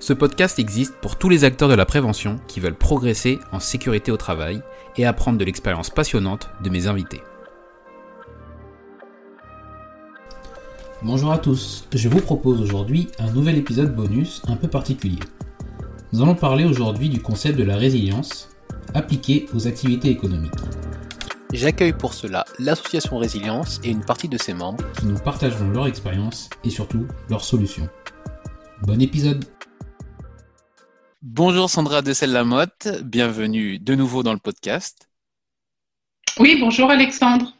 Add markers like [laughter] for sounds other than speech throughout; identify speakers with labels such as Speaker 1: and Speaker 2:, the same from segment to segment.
Speaker 1: Ce podcast existe pour tous les acteurs de la prévention qui veulent progresser en sécurité au travail et apprendre de l'expérience passionnante de mes invités. Bonjour à tous, je vous propose aujourd'hui un nouvel épisode bonus un peu particulier. Nous allons parler aujourd'hui du concept de la résilience appliqué aux activités économiques.
Speaker 2: J'accueille pour cela l'association Résilience et une partie de ses membres
Speaker 1: qui nous partageront leur expérience et surtout leurs solutions. Bon épisode
Speaker 2: Bonjour Sandra Dessel-Lamotte, bienvenue de nouveau dans le podcast.
Speaker 3: Oui, bonjour Alexandre.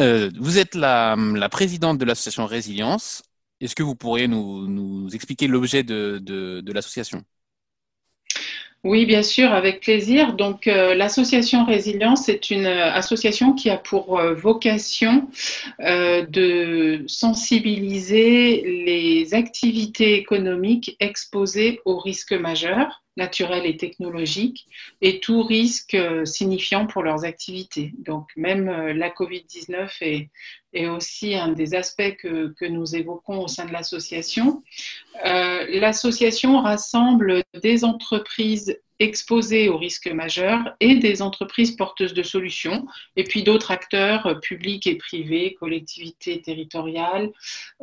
Speaker 2: Euh, vous êtes la, présidente de l'association Résilience. Est-ce que vous pourriez nous, expliquer l'objet de l'association?
Speaker 3: Oui, bien sûr, avec plaisir. Donc, euh, l'association Résilience est une euh, association qui a pour euh, vocation de sensibiliser les activités économiques exposées aux risques majeurs naturels et technologiques et tout risque signifiant pour leurs activités. Donc, même la COVID-19 est, aussi un des aspects que, nous évoquons au sein de l'association. l'association rassemble des entreprises exposés aux risques majeurs et des entreprises porteuses de solutions, et puis d'autres acteurs euh, publics et privés, collectivités territoriales,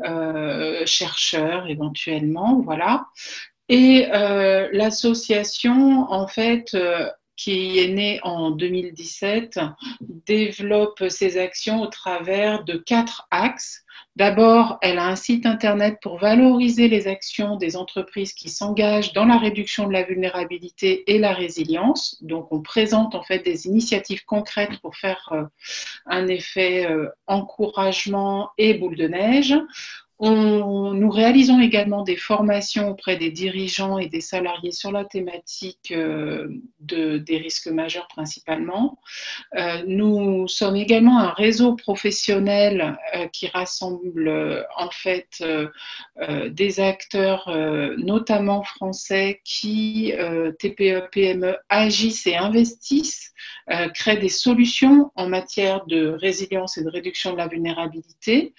Speaker 3: euh, chercheurs éventuellement, voilà. Et euh, l'association, en fait, qui est née en 2017, développe ses actions au travers de quatre axes. D'abord, elle a un site internet pour valoriser les actions des entreprises qui s'engagent dans la réduction de la vulnérabilité et la résilience. Donc, on présente en fait des initiatives concrètes pour faire euh, un effet euh, encouragement et boule de neige. Nous réalisons également des formations auprès des dirigeants et des salariés sur la thématique euh, de, des risques majeurs principalement. Euh, nous sommes également un réseau professionnel euh, qui rassemble en fait des acteurs, notamment français, qui, TPE, PME, agissent et investissent, créent des solutions en matière de résilience et de réduction de la vulnérabilité.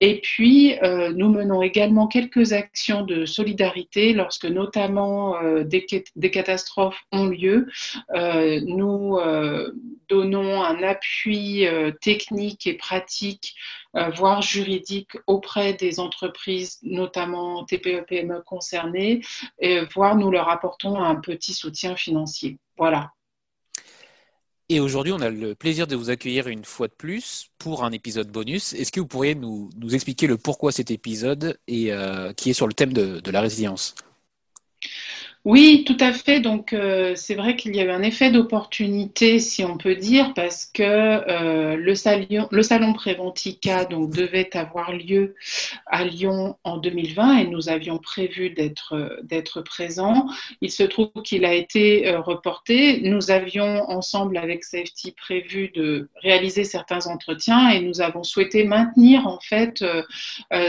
Speaker 3: Et puis, nous menons également quelques actions de solidarité lorsque notamment euh, des, catastrophes ont lieu. Euh, nous euh, donnons un appui technique et pratique voire juridique auprès des entreprises, notamment TPE-PME e concernées, et voire nous leur apportons un petit soutien financier. Voilà.
Speaker 2: Et aujourd'hui, on a le plaisir de vous accueillir une fois de plus pour un épisode bonus. Est-ce que vous pourriez nous, expliquer le pourquoi cet épisode et euh, qui est sur le thème de la résilience?
Speaker 3: Oui, tout à fait. Donc, euh, c'est vrai qu'il y a eu un effet d'opportunité, si on peut dire, parce que euh, le, salon, Préventica devait avoir lieu à Lyon en 2020 et nous avions prévu d'être, d'être présents. Il se trouve qu'il a été euh, reporté. Nous avions ensemble avec Safety prévu de réaliser certains entretiens et nous avons souhaité maintenir en fait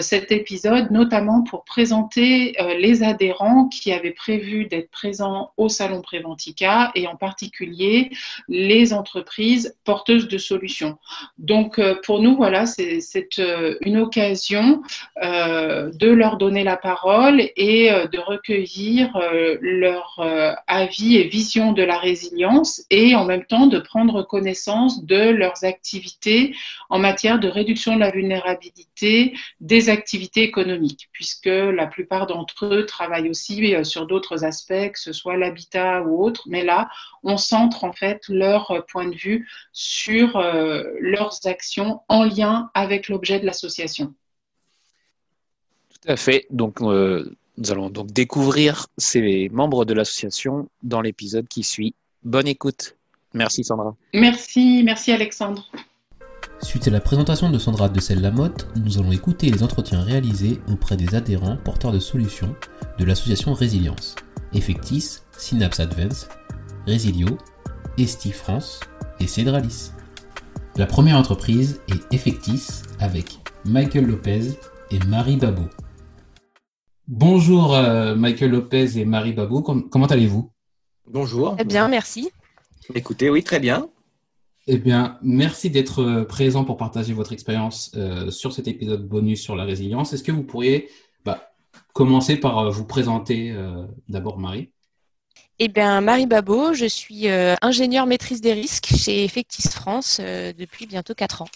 Speaker 3: cet épisode, notamment pour présenter les adhérents qui avaient prévu d'être présents au Salon Préventica et en particulier les entreprises porteuses de solutions. Donc, euh, pour nous, voilà, c'est euh, une occasion de leur donner la parole et de recueillir leur avis et vision de la résilience et en même temps de prendre connaissance de leurs activités en matière de réduction de la vulnérabilité des activités économiques, puisque la plupart d'entre eux travaillent aussi euh, sur d'autres aspects, que ce soit l'habitat ou autre. Mais là, on centre en fait leur point de vue sur euh, leurs actions en lien avec l'objet de l'association.
Speaker 2: Tout à fait. Donc, euh, nous allons donc découvrir ces membres de l'association dans l'épisode qui suit. Bonne écoute. Merci Sandra.
Speaker 3: Merci, merci Alexandre.
Speaker 1: Suite à la présentation de Sandra de Lamotte, nous allons écouter les entretiens réalisés auprès des adhérents porteurs de solutions de l'association Résilience, Effectis, Synapse Advance, Resilio, Esti France et Cedralis. La première entreprise est Effectis avec Michael Lopez et Marie Babot. Bonjour euh, Michael Lopez et Marie Babot, comment allez-vous?
Speaker 4: Bonjour.
Speaker 5: Eh bien, merci.
Speaker 4: Écoutez, oui, très bien.
Speaker 1: Eh bien, merci d'être euh, présent pour partager votre expérience euh, sur cet épisode bonus sur la résilience. Est-ce que vous pourriez bah, commencer par euh, vous présenter d'abord, Marie
Speaker 5: Eh bien, Marie Babot, je suis ingénieure maîtrise des risques chez Effectis France depuis bientôt 4 ans.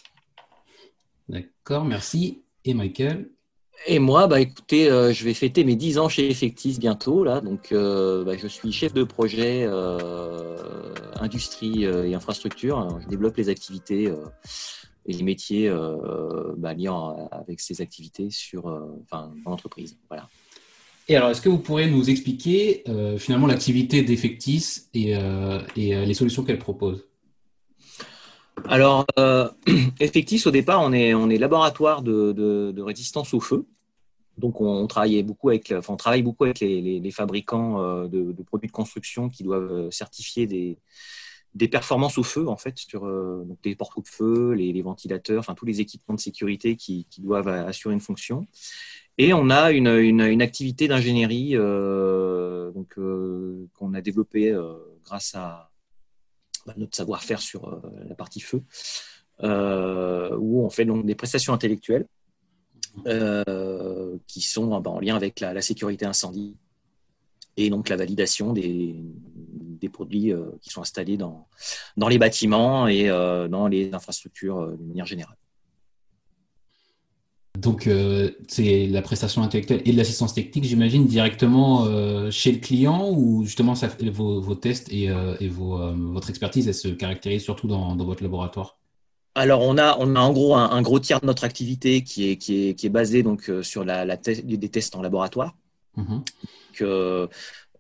Speaker 1: D'accord, merci. Et Michael?
Speaker 4: Et moi, bah, écoutez, euh, je vais fêter mes 10 ans chez Effectis bientôt. Là, donc, euh, bah, je suis chef de projet euh, industrie et infrastructure. Je développe les activités et les métiers bah, liant avec ces activités sur, enfin, dans l'entreprise. Voilà.
Speaker 1: Et alors, est-ce que vous pourrez nous expliquer finalement l'activité d'Effectis et, et les solutions qu'elle propose?
Speaker 4: Alors, euh, [clears throat] Effectis, au départ, on est, on est laboratoire de, résistance au feu. Donc, on, travaille beaucoup avec, on travaille beaucoup avec les, fabricants euh, de, produits de construction qui doivent euh, certifier des, des performances au feu, en fait, sur des portes de feu, les, ventilateurs, enfin tous les équipements de sécurité qui, doivent assurer une fonction. Et on a une, une, activité d'ingénierie donc qu'on a développée grâce à, bah, notre savoir-faire sur euh, la partie feu, euh, où on fait donc des prestations intellectuelles euh, qui sont bah, en lien avec la, sécurité incendie et donc la validation des, des produits qui sont installés dans, dans les bâtiments et dans les infrastructures de manière générale.
Speaker 1: Donc, euh, c'est la prestation intellectuelle et de l'assistance technique, j'imagine, directement euh, chez le client ou justement ça, vos, vos, tests et, euh, et vos, votre expertise, elle se caractérise surtout dans, dans votre laboratoire?
Speaker 4: Alors, on a, on a en gros un, gros tiers de notre activité qui est, qui est, qui est basé donc, sur la, la des tests en laboratoire. Mmh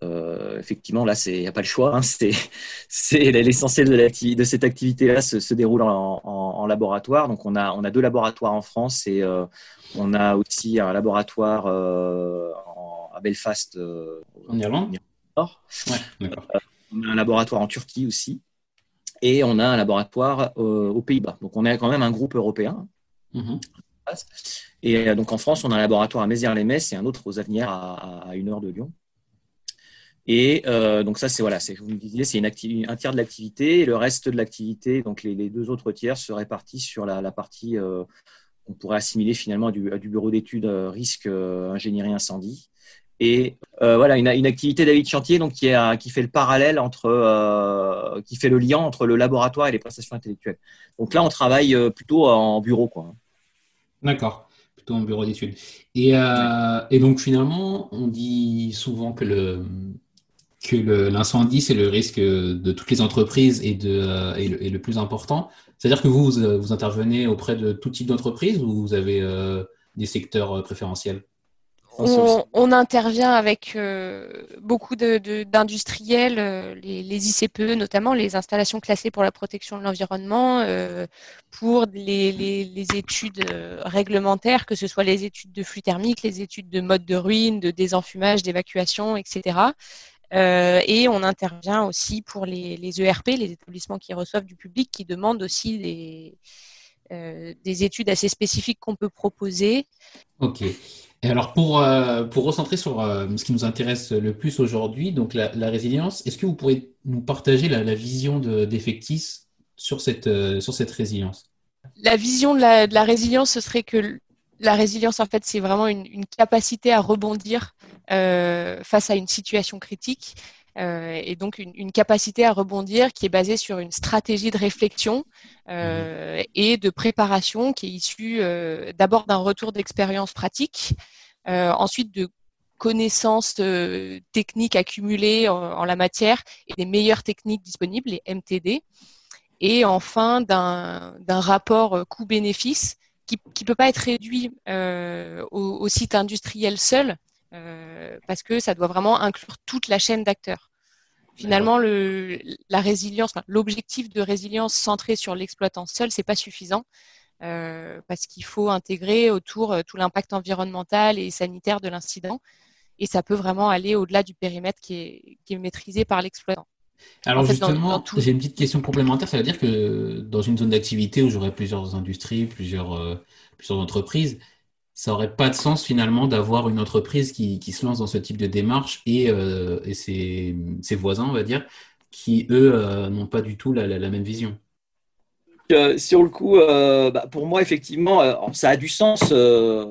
Speaker 4: euh, effectivement, là, il n'y a pas le choix. Hein. [laughs] c'est l'essentiel de, de cette activité-là se, se, déroule en, laboratoire. Donc, on a, on a deux laboratoires en France et euh, on a aussi un laboratoire euh, à Belfast,
Speaker 1: en Irlande?
Speaker 4: on a un laboratoire en Turquie aussi. Et on a un laboratoire aux Pays-Bas. Donc, on est quand même un groupe européen. Mm-hmm. Et donc, en France, on a un laboratoire à Mézières-les-Messes et un autre aux Avenières à une heure de Lyon. Et euh, donc ça, c'est voilà, vous me disiez, c'est un tiers de l'activité, et le reste de l'activité, donc les, deux autres tiers, se répartissent sur la, partie euh, qu'on pourrait assimiler finalement à du, bureau d'études euh, risque ingénierie incendie. Et voilà, une, activité David Chantier donc qui, qui fait le parallèle entre, qui fait le lien entre le laboratoire et les prestations intellectuelles. Donc là, on travaille plutôt en bureau, quoi.
Speaker 1: D'accord plutôt en bureau d'études. Et, et, donc finalement, on dit souvent que le, que l'incendie, c'est le risque de toutes les entreprises et, de, euh, et, le, plus important. C'est-à-dire que vous, vous, intervenez auprès de tout type d'entreprise ou vous avez euh, des secteurs euh, préférentiels?
Speaker 5: On, intervient avec beaucoup d'industriels, les, ICPE notamment, les installations classées pour la protection de l'environnement, pour les, les, études réglementaires, que ce soit les études de flux thermique, les études de mode de ruine, de désenfumage, d'évacuation, etc. Euh, et on intervient aussi pour les, ERP, les établissements qui reçoivent du public, qui demandent aussi des, euh, des études assez spécifiques qu'on peut proposer.
Speaker 1: Ok. Et alors, pour, euh, pour recentrer sur euh, ce qui nous intéresse le plus aujourd'hui, donc la, résilience, est-ce que vous pourriez nous partager la, vision d'Effectis sur, cette, euh, sur cette résilience?
Speaker 5: La vision de la, de la, résilience, ce serait que la résilience, en fait, c'est vraiment une, une, capacité à rebondir face à une situation critique. et donc une, une, capacité à rebondir qui est basée sur une stratégie de réflexion euh, et de préparation qui est issue euh, d'abord d'un retour d'expérience pratique, euh, ensuite de connaissances techniques accumulées en, la matière et des meilleures techniques disponibles, les MTD, et enfin d'un rapport coût-bénéfice qui ne peut pas être réduit au, site industriel seul, parce que ça doit vraiment inclure toute la chaîne d'acteurs. Finalement, le, la résilience, l'objectif de résilience centré sur l'exploitant seul, c'est pas suffisant euh, parce qu'il faut intégrer autour euh, tout l'impact environnemental et sanitaire de l'incident, et ça peut vraiment aller au-delà du périmètre qui est, qui est maîtrisé par l'exploitant.
Speaker 1: Alors justement, j'ai une petite question complémentaire. Ça veut dire que dans une zone d'activité où j'aurais plusieurs industries, plusieurs, euh, plusieurs entreprises, ça aurait pas de sens finalement d'avoir une entreprise qui, qui, se lance dans ce type de démarche et, euh, et ses, ses, voisins, on va dire, qui eux euh, n'ont pas du tout la, la, même vision.
Speaker 4: Euh, sur le coup, bah, pour moi, effectivement, ça a du sens.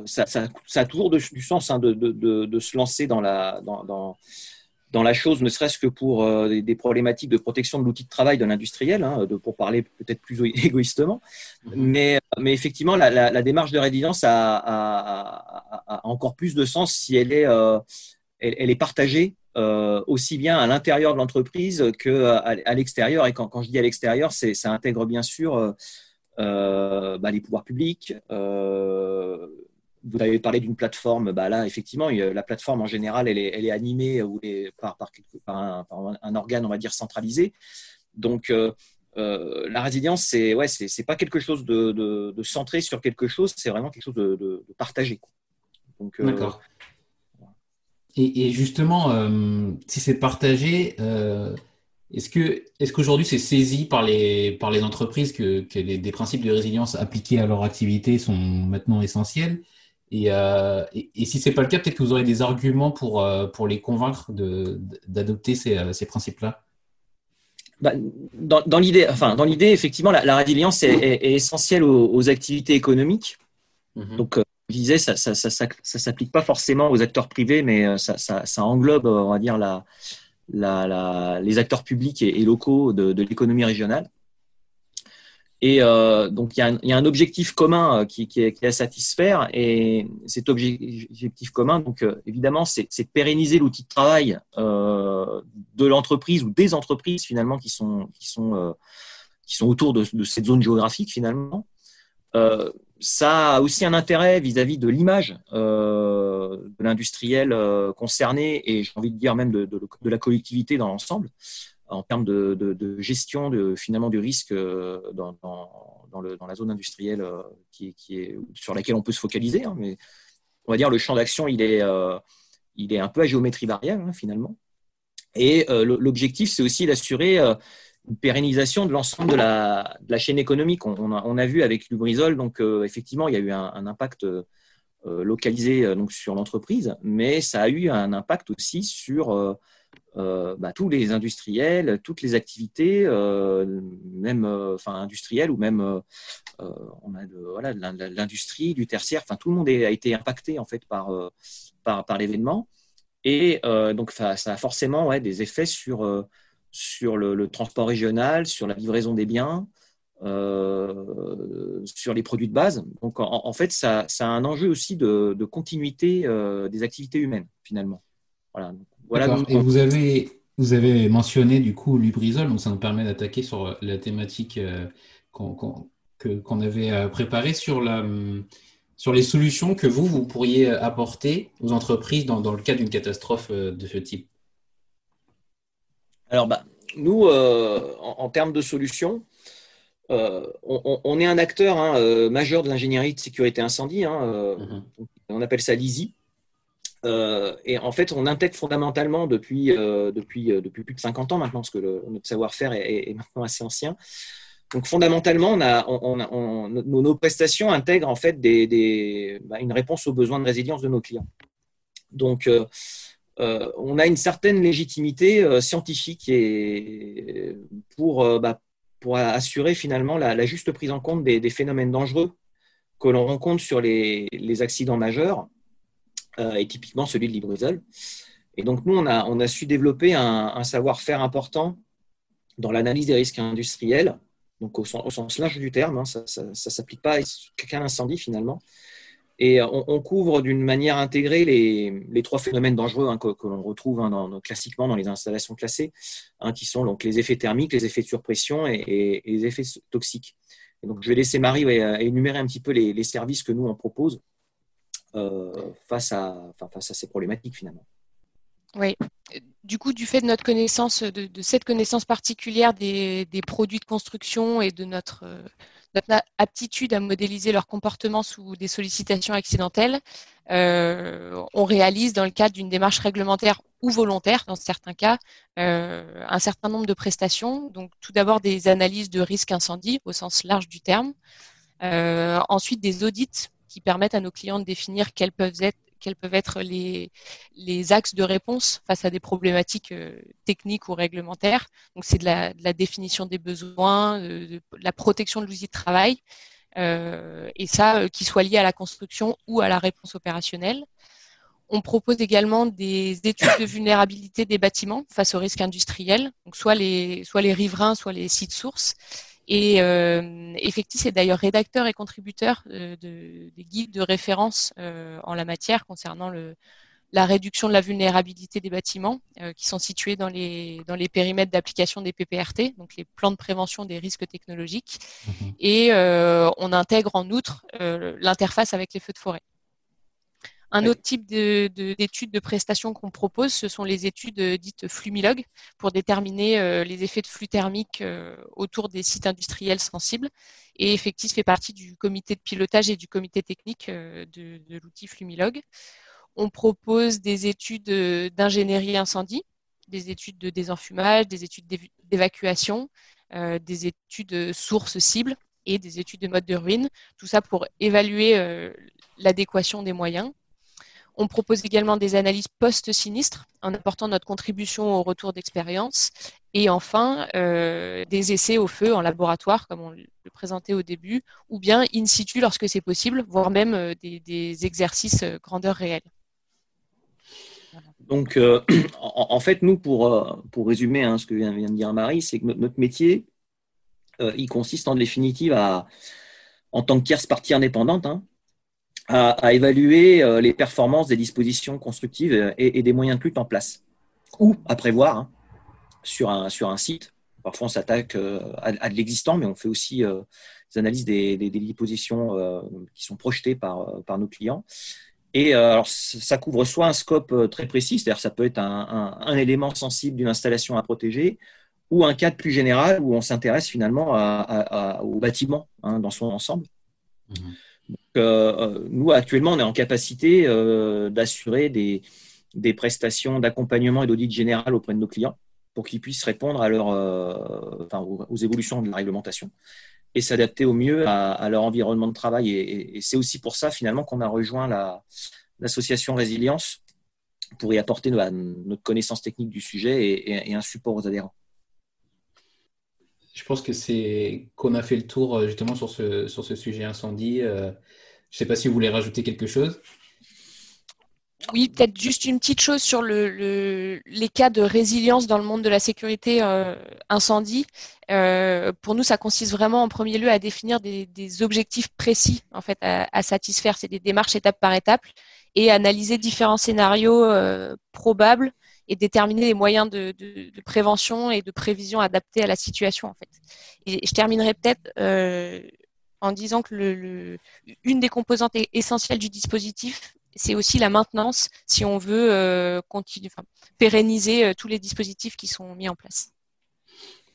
Speaker 4: Ça, ça, ça, a toujours du sens hein, de, de, de, de, se lancer dans la, dans, dans dans la chose, ne serait-ce que pour euh, des, problématiques de protection de l'outil de travail de l'industriel, hein, pour parler peut-être plus [laughs] égoïstement. Mhm. Mais, mais effectivement, la, la, la, démarche de résilience a, a, a, encore plus de sens si elle est, euh, elle, elle, est partagée euh, aussi bien à l'intérieur de l'entreprise qu'à à, l'extérieur. Et quand, quand, je dis à l'extérieur, ça intègre bien sûr euh, bah, les pouvoirs publics, vous avez parlé d'une plateforme. Bah là, effectivement, la plateforme en général, elle est, elle est animée ou par, par, par, un, organe, on va dire, centralisé. Donc, euh, euh, la résilience, c'est ouais, c'est pas quelque chose de, de, centré sur quelque chose, c'est vraiment quelque chose de, de partagé.
Speaker 1: Donc, euh, D'accord. Et, et, justement, si c'est partagé, est-ce que est-ce qu'aujourd'hui c'est saisi par les par les entreprises que, que les, des principes de résilience appliqués à leur activité sont maintenant essentiels? Euh, et, et, si ce n'est pas le cas, peut-être que vous aurez des arguments pour, euh, pour les convaincre d'adopter ces, euh, ces principes-là
Speaker 4: bah, dans, dans l'idée, enfin, dans l'idée, effectivement, la, résilience est, est, essentielle aux, activités économiques. Mm-hmm. Donc, je disais, ça ne ça, ça, ça, s'applique pas forcément aux acteurs privés, mais ça, englobe, on va dire, la, la, les acteurs publics et, locaux de, de l'économie régionale. Et euh, donc, il y, y, a un objectif commun euh, qui, qui, est, qui, est, à satisfaire. Et cet objectif commun, donc, euh, évidemment, c'est de pérenniser l'outil de travail euh, de l'entreprise ou des entreprises, finalement, qui sont, qui sont, euh, qui sont autour de, de, cette zone géographique, finalement. Euh, ça a aussi un intérêt vis-à-vis -vis de l'image de l'industriel concerné et j'ai envie de dire même de, de la collectivité dans l'ensemble en termes de, gestion de, finalement du risque euh, dans, la zone industrielle euh, qui, est, sur laquelle on peut se focaliser. Hein, mais on va dire le champ d'action, il est, euh, un peu à géométrie variable hein, finalement. Et l'objectif, c'est aussi d'assurer une pérennisation de l'ensemble de la, chaîne économique. On, a, on, a, vu avec Lubrizol, donc effectivement, il y a eu un, un impact localisé donc, sur l'entreprise, mais ça a eu un impact aussi sur euh, bah, tous les industriels, toutes les activités, euh, même euh, enfin industrielles ou même on a de, voilà, l'industrie, du tertiaire, enfin tout le monde a été impacté en fait par par, l'événement et donc ça, a forcément des effets sur sur le, transport régional, sur la livraison des biens, sur les produits de base. Donc en, fait, ça, a un enjeu aussi de, de continuité des activités humaines finalement.
Speaker 1: Voilà. Et vous avez, vous avez mentionné du coup Lubrizol, donc ça nous permet d'attaquer sur la thématique euh, qu'on avait euh, préparée sur, la, sur les solutions que vous, vous pourriez apporter aux entreprises dans, dans le cas d'une catastrophe euh, de ce type.
Speaker 4: Alors, bah, nous, en, termes de solutions, on, est un acteur hein, majeur de l'ingénierie de sécurité incendie. Hein, mm-hmm. On appelle ça l'ISI. Euh, et en fait, on intègre fondamentalement depuis, euh, depuis, euh, depuis plus de 50 ans maintenant, parce que notre savoir-faire est, maintenant assez ancien. Donc fondamentalement, nos, prestations intègrent en fait bah, une réponse aux besoins de résilience de nos clients. Donc on a une certaine légitimité scientifique et pour, bah, assurer finalement la, juste prise en compte des, phénomènes dangereux que l'on rencontre sur les, accidents majeurs, et typiquement celui de l'hydrogène. Et donc nous, on a, su développer un savoir-faire important dans l'analyse des risques industriels donc au, sens large du terme, hein, ça ne s'applique pas à qu'un incendie finalement. Et on, couvre d'une manière intégrée les, trois phénomènes dangereux hein, que, l'on retrouve hein, classiquement dans les installations classées, qui sont donc les effets thermiques, les effets de surpression et, les effets toxiques. donc je vais laisser Marie énumérer un petit peu les, services que nous on propose euh, face, à, face à ces problématiques finalement.
Speaker 5: Oui. Du coup, du fait de notre connaissance, de, cette connaissance particulière des, produits de construction et de notre, aptitude à modéliser leur comportement sous des sollicitations accidentelles, euh, on réalise dans le cadre d'une démarche réglementaire ou volontaire, dans certains cas, euh, un certain nombre de prestations. Donc, tout d'abord des analyses de risque incendie au sens large du terme. Euh, ensuite, des audits qui permettent à nos clients de définir quels peuvent être les, axes de réponse face à des problématiques euh, techniques ou réglementaires. Donc, c'est de la, définition des besoins, de, la protection de l'outil de travail, euh, et ça, euh, qui soit lié à la construction ou à la réponse opérationnelle. On propose également des études de vulnérabilité des bâtiments face aux risques industriels, donc soit les, soit les riverains, soit les sites sources, et euh, Effectis est d'ailleurs rédacteur et contributeur euh, de, des guides de référence euh, en la matière concernant le, la réduction de la vulnérabilité des bâtiments euh, qui sont situés dans les, dans les périmètres d'application des PPRT, donc les plans de prévention des risques technologiques. Mhm. Et euh, on intègre en outre l'interface avec les feux de forêt. Un autre type d'études de, prestations qu'on propose, ce sont les études euh, dites flumilogues pour déterminer euh, les effets de flux thermique euh, autour des sites industriels sensibles. Et Effectis fait partie du comité de pilotage et du comité technique de, l'outil flumilogue. On propose des études d'ingénierie incendie, des études de désenfumage, des études d'évacuation, des études sources cibles et des études de mode de ruine. Tout ça pour évaluer l'adéquation des moyens. On propose également des analyses post-sinistres en apportant notre contribution au retour d'expérience. Et enfin, euh, des essais au feu en laboratoire, comme on le présentait au début, ou bien in situ lorsque c'est possible, voire même euh, des, exercices euh, grandeur réelle.
Speaker 4: Donc, en, fait, nous, pour, résumer hein, ce que vient, de dire Marie, c'est que notre, métier, il consiste en définitive à, en tant que tierce partie indépendante, hein, à, évaluer euh, les performances des dispositions constructives et, des moyens de lutte en place, ou à prévoir hein, sur, un, sur un site. Parfois, on s'attaque euh, à, de l'existant, mais on fait aussi euh, des analyses des, des, dispositions qui sont projetées par, par nos clients. Et alors, ça couvre soit un scope très précis, c'est-à-dire ça peut être un, un, élément sensible d'une installation à protéger, ou un cadre plus général où on s'intéresse finalement au bâtiment hein, dans son ensemble. Mmh. Euh, nous, actuellement, on est en capacité euh, d'assurer des, prestations d'accompagnement et d'audit général auprès de nos clients pour qu'ils puissent répondre à leur, euh, aux, évolutions de la réglementation et s'adapter au mieux à, leur environnement de travail. Et, c'est aussi pour ça, finalement, qu'on a rejoint l'association Résilience pour y apporter notre connaissance technique du sujet et, un support aux adhérents.
Speaker 1: Je pense que c'est qu'on a fait le tour justement sur ce, sur ce sujet incendie. Je ne sais pas si vous voulez rajouter quelque chose.
Speaker 5: Oui, peut-être juste une petite chose sur le, les cas de résilience dans le monde de la sécurité euh, incendie. Euh, pour nous, ça consiste vraiment en premier lieu à définir des, objectifs précis en fait à, satisfaire. C'est des démarches étape par étape et analyser différents scénarios euh, probables et déterminer les moyens de, prévention et de prévision adaptés à la situation en fait. Et je terminerai peut-être en disant que le, une des composantes essentielles du dispositif, c'est aussi la maintenance si on veut euh, continuer, pérenniser euh, tous les dispositifs qui sont mis en place.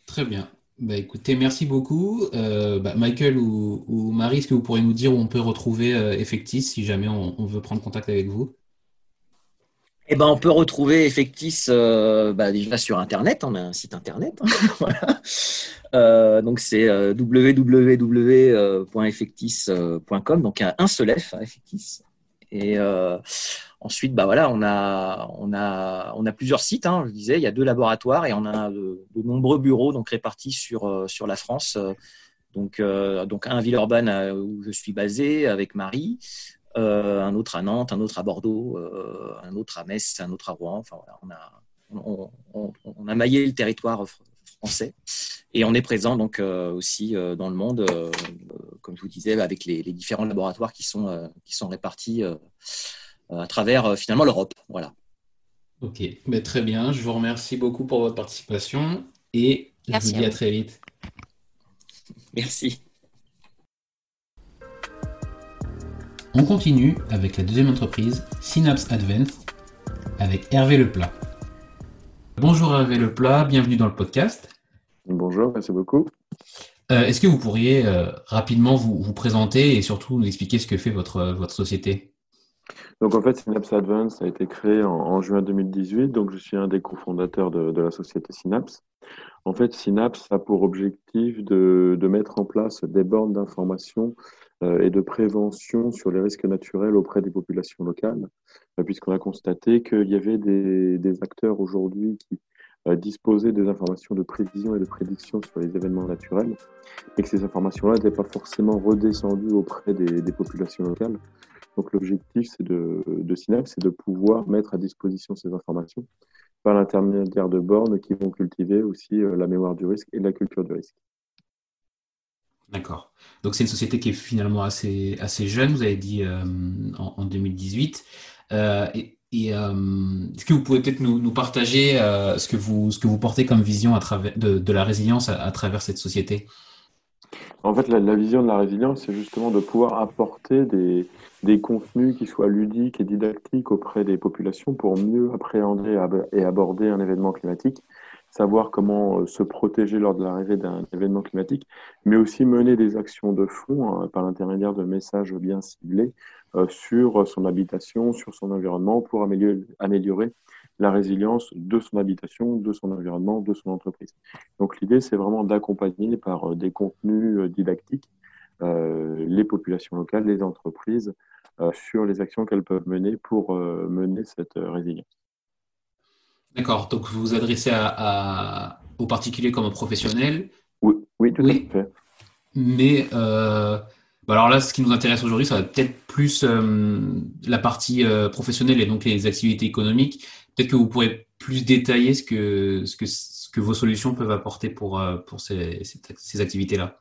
Speaker 1: Très bien. Bah, écoutez, merci beaucoup. Euh, bah, Michael ou, Marie, est-ce que vous pourriez nous dire où on peut retrouver Effectis si jamais on, veut prendre contact avec vous?
Speaker 4: Eh ben, on peut retrouver Effectis bah, déjà sur Internet. On a un site Internet. Hein, [laughs] donc, c'est www.effectis.com. Donc, un seul F, Effectis. Et Ensuite, bah voilà, on a, on a, on a plusieurs sites. Hein, je disais, il y a deux laboratoires et on a de, nombreux bureaux donc répartis sur euh, sur la France. Donc, euh, donc un à Villeurbanne euh, où je suis basé avec Marie, un autre à Nantes, un autre à Bordeaux, un autre à Metz, un autre à Rouen. Enfin on a, on, a maillé le territoire français et on est présent donc aussi dans le monde, comme je vous disais, avec les, les, différents laboratoires qui sont qui sont répartis euh, à travers euh, finalement l'Europe. Voilà.
Speaker 1: Ok, mais très bien. Je vous remercie beaucoup pour votre participation et je vous dis à, très vite.
Speaker 4: Merci.
Speaker 1: On continue avec la deuxième entreprise, Synapse Advance, avec Hervé Leplat. Bonjour Hervé Leplat, bienvenue dans le podcast.
Speaker 6: Bonjour, merci beaucoup.
Speaker 1: Euh, est-ce que vous pourriez rapidement vous, vous, présenter et surtout nous expliquer ce que fait votre, votre société?
Speaker 6: Donc en fait, Synapse Advance a été créé en, juin 2018. Donc je suis un des cofondateurs de, la société Synapse. En fait, Synapse a pour objectif de, mettre en place des bornes d'information euh, et de prévention sur les risques naturels auprès des populations locales, euh, puisqu'on a constaté qu'il y avait des, acteurs aujourd'hui qui euh, disposaient des informations de prévision et de prédiction sur les événements naturels, et que ces informations-là n'étaient pas forcément redescendues auprès des populations locales. Donc l'objectif de, de c'est de pouvoir mettre à disposition ces informations par l'intermédiaire de bornes qui vont cultiver aussi euh, la mémoire du risque et la culture du risque.
Speaker 1: D'accord. Donc c'est une société qui est finalement assez, assez jeune, vous avez dit euh, en, 2018. Euh, et, est-ce que vous pouvez peut-être nous, partager ce, que vous, ce que vous portez comme vision à travers, de, la résilience à, travers cette société?
Speaker 6: En fait, la, la, vision de la résilience, c'est justement de pouvoir apporter des, des contenus qui soient ludiques et didactiques auprès des populations pour mieux appréhender et aborder un événement climatique, savoir comment euh, se protéger lors de l'arrivée d'un événement climatique, mais aussi mener des actions de fond hein, par l'intermédiaire de messages bien ciblés euh, sur son habitation, sur son environnement, pour améliorer, la résilience de son habitation, de son environnement, de son entreprise. Donc l'idée, c'est vraiment d'accompagner par euh, des contenus didactiques les populations locales, les entreprises, sur les actions qu'elles peuvent mener pour mener cette résilience.
Speaker 1: D'accord, donc vous vous adressez à, aux particuliers comme aux professionnels
Speaker 6: Oui, oui tout à fait.
Speaker 1: Mais bah alors là, ce qui nous intéresse aujourd'hui, ça va peut-être plus la partie professionnelle et donc les activités économiques. Peut-être que vous pourrez plus détailler ce que, ce que, ce que vos solutions peuvent apporter pour, pour ces, ces activités-là.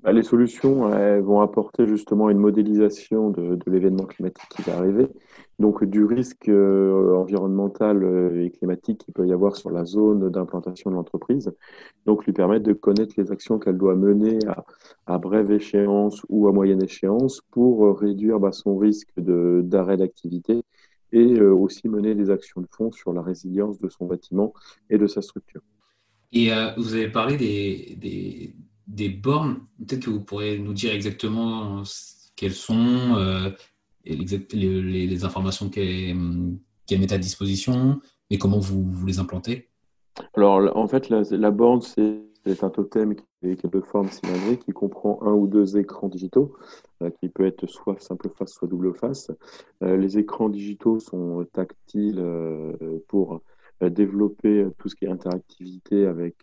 Speaker 6: Bah, les solutions vont apporter justement une modélisation de, l'événement climatique qui va arriver, donc du risque euh, environnemental euh, et climatique qu'il peut y avoir sur la zone d'implantation de l'entreprise, donc lui permettre de connaître les actions qu'elle doit mener à, brève échéance ou à moyenne échéance pour euh, réduire bah, son risque d'arrêt d'activité et aussi mener des actions de fond sur la résilience de son bâtiment et de sa structure.
Speaker 1: Et vous avez parlé des des bornes. Peut-être que vous pourrez nous dire exactement quelles sont euh, les, informations qu'elles mettent à disposition et comment vous, les implantez.
Speaker 6: Alors, en fait, la, borne, c'est un totem qui est, de forme cylindrique qui comprend un ou deux écrans digitaux, euh, qui peut être soit simple face, soit double face. Euh, les écrans digitaux sont tactiles pour développer tout ce qui est interactivité avec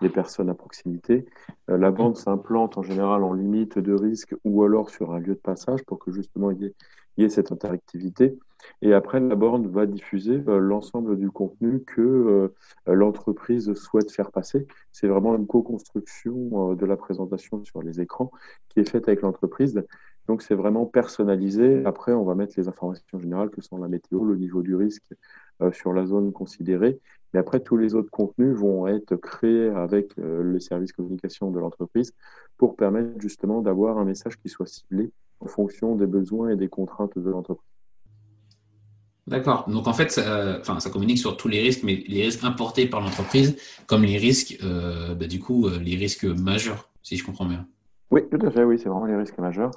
Speaker 6: les personnes à proximité. Euh, la bande s'implante en général en limite de risque ou alors sur un lieu de passage pour que justement il y ait, cette interactivité. Et après, la borne va diffuser euh, l'ensemble du contenu que euh, l'entreprise souhaite faire passer. C'est vraiment une co-construction de la présentation sur les écrans qui est faite avec l'entreprise. Donc, c'est vraiment personnalisé. Après, on va mettre les informations générales que sont la météo, le niveau du risque sur la zone considérée et après, tous les autres contenus vont être créés avec euh, le service communication de l'entreprise pour permettre justement d'avoir un message qui soit ciblé en fonction des besoins et des contraintes de l'entreprise.
Speaker 1: D'accord. Donc en fait, ça, enfin, ça communique sur tous les risques, mais les risques importés par l'entreprise, comme les risques, euh, bah, du coup, euh, les risques majeurs, si je comprends bien.
Speaker 6: Oui, tout à fait, oui, c'est vraiment les risques majeurs.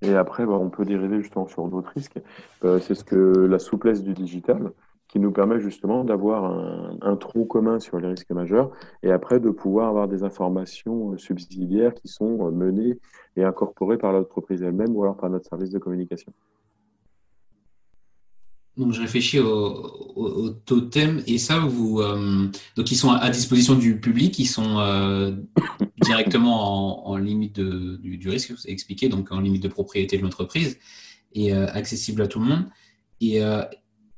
Speaker 6: Et après, bah, on peut dériver justement sur d'autres risques. Euh, c'est ce que la souplesse du digital qui nous permet justement d'avoir un, un, tronc commun sur les risques majeurs et après de pouvoir avoir des informations subsidiaires qui sont menées et incorporées par l'entreprise elle-même ou alors par notre service de communication.
Speaker 1: Donc, je réfléchis au, totem et ça, vous, euh, donc ils sont à disposition du public, ils sont euh, directement en, limite de, du, risque, vous avez expliqué, donc en limite de propriété de l'entreprise et euh, accessible à tout le monde. Et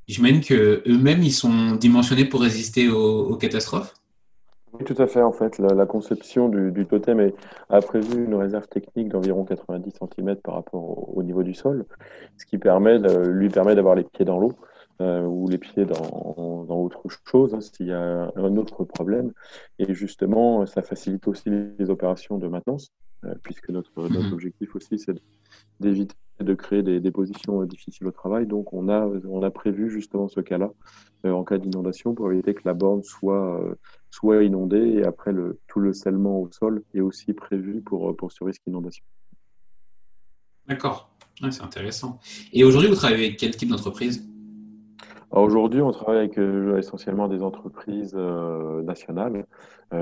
Speaker 1: j'imagine que eux-mêmes, ils sont dimensionnés pour résister aux catastrophes?
Speaker 6: Oui, tout à fait. En fait, la, conception du, totem a prévu une réserve technique d'environ 90 cm par rapport au, niveau du sol, ce qui lui permet d'avoir les pieds dans l'eau euh, ou les pieds dans, dans autre chose hein, s'il y a un autre problème. Et justement, ça facilite aussi les opérations de maintenance, euh, puisque notre, notre mhm. objectif aussi, c'est d'éviter de créer des, positions euh, difficiles au travail. Donc, on a, on a prévu justement ce cas-là euh, en cas d'inondation pour éviter que la borne soit, soit inondée. Et après, le, tout le scellement au sol est aussi prévu pour, pour ce risque d'inondation.
Speaker 1: D'accord, c'est intéressant. Et aujourd'hui, vous travaillez avec quel type d'entreprise?
Speaker 6: Aujourd'hui, on travaille avec essentiellement des entreprises nationales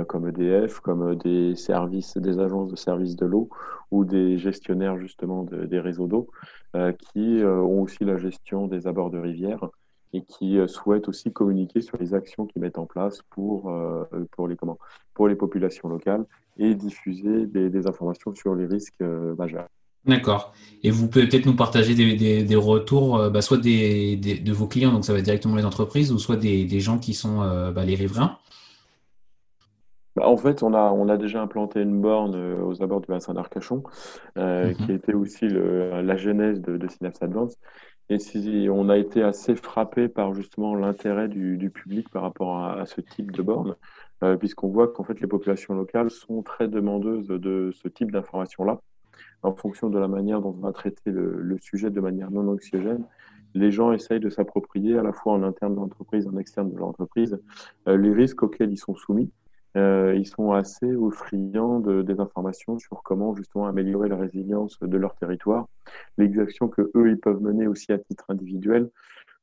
Speaker 6: comme EDF, comme des services, des agences de services de l'eau ou des gestionnaires justement des réseaux d'eau qui ont aussi la gestion des abords de rivières et qui souhaitent aussi communiquer sur les actions qu'ils mettent en place pour, pour, les, comment, pour les populations locales et diffuser des informations sur les risques majeurs.
Speaker 1: D'accord. Et vous pouvez peut-être nous partager des, retours, euh, bah, soit des, de vos clients, donc ça va directement les entreprises, ou soit des, gens qui sont euh, bah, les riverains?
Speaker 6: Bah, en fait, on a, on a déjà implanté une borne euh, aux abords du bassin d'Arcachon, mhm. qui était aussi la genèse de, de Synapse Advance. Et si on a été assez frappé par justement l'intérêt du, public par rapport à, ce type de borne, puisqu'on voit qu'en fait les populations locales sont très demandeuses de ce type d'informations-là en fonction de la manière dont on va traiter le, sujet de manière non anxiogène, les gens essayent de s'approprier à la fois en interne de l'entreprise, en externe de l'entreprise, euh, les risques auxquels ils sont soumis. Euh, ils sont assez friands de, des informations sur comment justement améliorer la résilience de leur territoire, les actions que eux ils peuvent mener aussi à titre individuel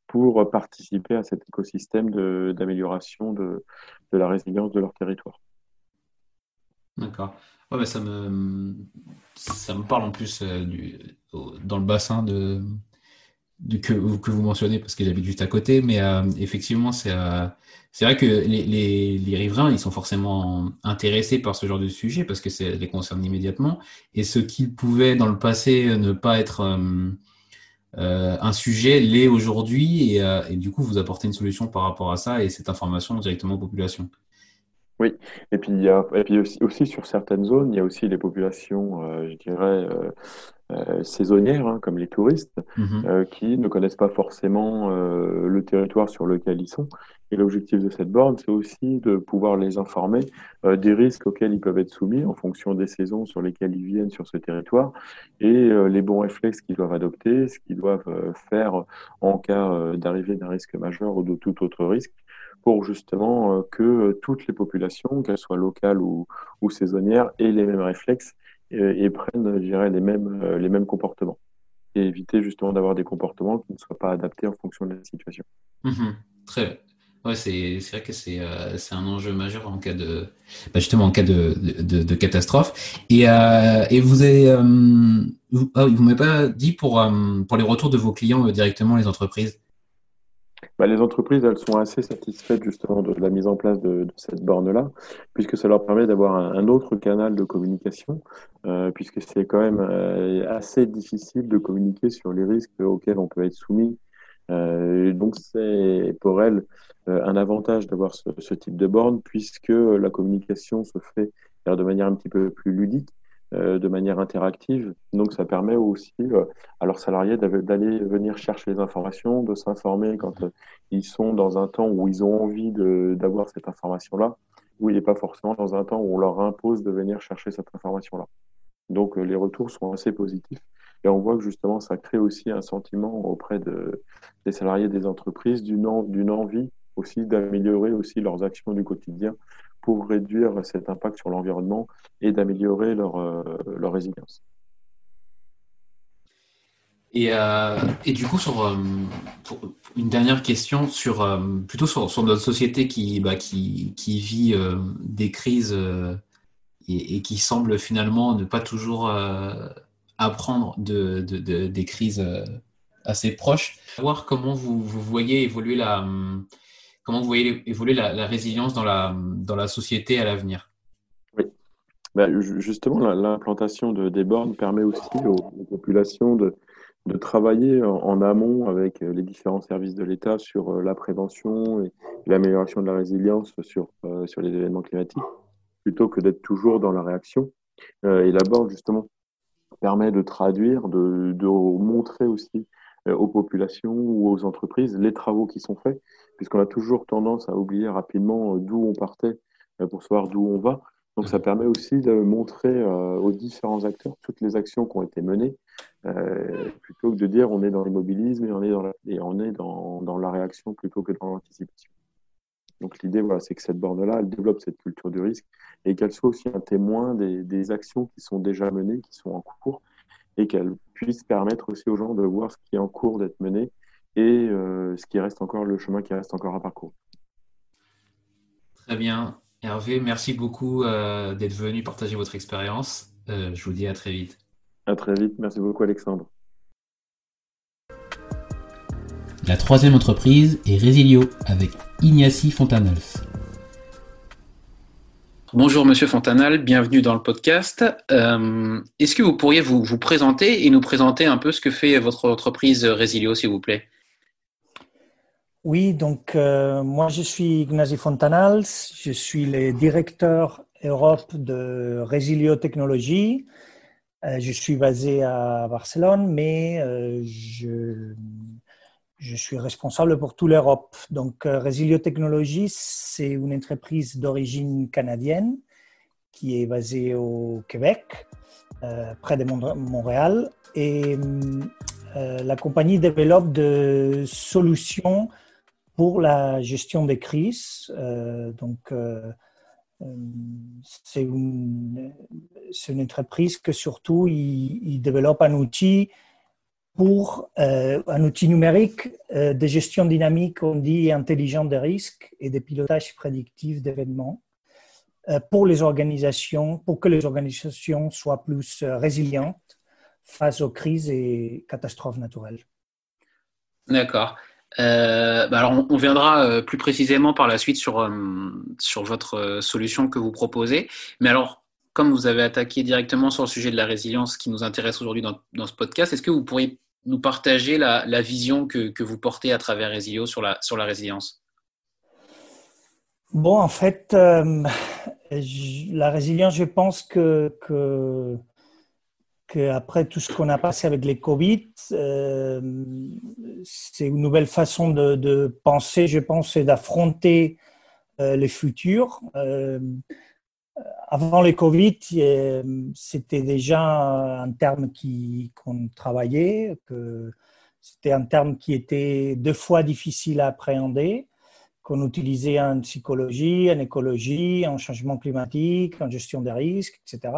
Speaker 6: pour participer à cet écosystème d'amélioration de la résilience de leur territoire.
Speaker 1: D'accord. Ouais, ça, me, ça me parle en plus euh, du, dans le bassin de, que, que, vous mentionnez, parce que j'habite juste à côté, mais euh, effectivement, c'est euh, c'est vrai que les, les, riverains, ils sont forcément intéressés par ce genre de sujet, parce que ça les concerne immédiatement, et ce qui pouvait dans le passé ne pas être un sujet l'est aujourd'hui, et, et, du coup, vous apportez une solution par rapport à ça, et cette information directement aux populations.
Speaker 6: Oui, et puis, il y a, et puis aussi, aussi, sur certaines zones, il y a aussi les populations, euh, je dirais, euh, euh, saisonnières, hein, comme les touristes, mmh qui ne connaissent pas forcément le territoire sur lequel ils sont. Et l'objectif de cette borne, c'est aussi de pouvoir les informer des risques auxquels ils peuvent être soumis en fonction des saisons sur lesquelles ils viennent sur ce territoire et les bons réflexes qu'ils doivent adopter, ce qu'ils doivent faire en cas d'arrivée d'un risque majeur ou de tout autre risque pour justement euh, que euh, toutes les populations, qu'elles soient locales ou, saisonnières, aient les mêmes réflexes et, prennent, je dirais, les mêmes, euh, les mêmes comportements. Et éviter justement d'avoir des comportements qui ne soient pas adaptés en fonction de la situation.
Speaker 1: Mhm. très Ouais, c'est vrai que c'est un enjeu majeur en cas de bah, justement en cas de, de, catastrophe. Et, et vous avez ah vous m'avez pas dit pour pour les retours de vos clients directement les entreprises?
Speaker 6: Bah, les entreprises, elles sont assez satisfaites justement de la mise en place de, cette borne-là, puisque ça leur permet d'avoir un, autre canal de communication, euh, puisque c'est quand même euh, assez difficile de communiquer sur les risques auxquels on peut être soumis. Euh, donc c'est pour elles un avantage d'avoir ce, ce, type de borne, puisque la communication se fait de manière un petit peu plus ludique. Euh, de manière interactive. Donc, ça permet aussi euh, à leurs salariés d'aller venir chercher les informations, de s'informer quand euh, ils sont dans un temps où ils ont envie d'avoir cette information-là, où il n'est pas forcément dans un temps où on leur impose de venir chercher cette information-là. Donc, les retours sont assez positifs. Et on voit que justement, ça crée aussi un sentiment auprès de, des salariés des entreprises d'une envie aussi d'améliorer aussi leurs actions du quotidien pour réduire cet impact sur l'environnement et d'améliorer leur, leur résilience.
Speaker 1: Et, et, du coup, sur une dernière question sur plutôt sur, notre société qui, bah, vit des crises et, qui semble finalement ne pas toujours euh, apprendre de, des crises euh, assez proches. Voir comment vous, voyez évoluer la comment vous voyez évoluer la, résilience dans la, la société à l'avenir?
Speaker 6: Oui, bah, justement, l'implantation de, des bornes permet aussi aux, populations de, de travailler en, amont avec les différents services de l'État sur euh, la prévention et l'amélioration de la résilience sur, sur les événements climatiques plutôt que d'être toujours dans la réaction. Euh, et l'abord, justement, permet de traduire, de, montrer aussi euh, aux populations ou aux entreprises les travaux qui sont faits, puisqu'on a toujours tendance à oublier rapidement euh, d'où on partait pour savoir d'où on va. Donc ça permet aussi de montrer aux différents acteurs toutes les actions qui ont été menées, plutôt que de dire on est dans l'immobilisme et on est dans la, et on est dans la réaction plutôt que dans l'anticipation. Donc l'idée, voilà, c'est que cette borne-là, elle développe cette culture du risque et qu'elle soit aussi un témoin des, actions qui sont déjà menées, qui sont en cours, et qu'elle puisse permettre aussi aux gens de voir ce qui est en cours d'être mené et euh, ce qui reste encore, le chemin qui reste encore à parcourir.
Speaker 1: Très bien. Hervé, merci beaucoup euh, d'être venu partager votre expérience. Euh, je vous dis à très vite.
Speaker 6: À très vite. Merci beaucoup, Alexandre.
Speaker 1: La troisième entreprise est Resilio avec Ignacy Fontanals. Bonjour Monsieur Fontanal, bienvenue dans le podcast. Euh, est-ce que vous pourriez vous, vous, présenter et nous présenter un peu ce que fait votre entreprise Resilio, s'il vous plaît?
Speaker 7: Oui, donc euh, moi je suis Ignacy Fontanals, je suis le directeur Europe de Resilio Technologies. Euh, je suis basé à Barcelone, mais je je suis responsable pour toute l'Europe. Donc, euh, Resilio Technologies, c'est une entreprise d'origine canadienne qui est basée au Québec, euh, près de Montréal. Et euh, la compagnie développe des solutions pour la gestion des crises. donc, c'est une, entreprise que surtout, il développe un outil pour euh, un outil numérique euh, de gestion dynamique, on dit intelligent des risques et de pilotage prédictif d'événements euh, pour les organisations, pour que les organisations soient plus résilientes face aux crises et catastrophes naturelles.
Speaker 1: D'accord. Bah alors on, viendra plus précisément par la suite sur, sur votre solution que vous proposez. Mais alors, comme vous avez attaqué directement sur le sujet de la résilience qui nous intéresse aujourd'hui dans, ce podcast, est-ce que vous pourriez nous partager la, vision que, vous portez à travers Resilio sur la, sur résilience?
Speaker 7: Bon, en fait, euh, la résilience, je pense que, que après tout ce qu'on a passé avec les Covid, euh, c'est une nouvelle façon de, penser, je pense, et d'affronter euh, les futurs avant le Covid, c'était déjà un terme qu'on travaillait, que c'était un terme qui était deux fois difficile à appréhender, qu'on utilisait en psychologie, en écologie, en changement climatique, en gestion des risques, etc.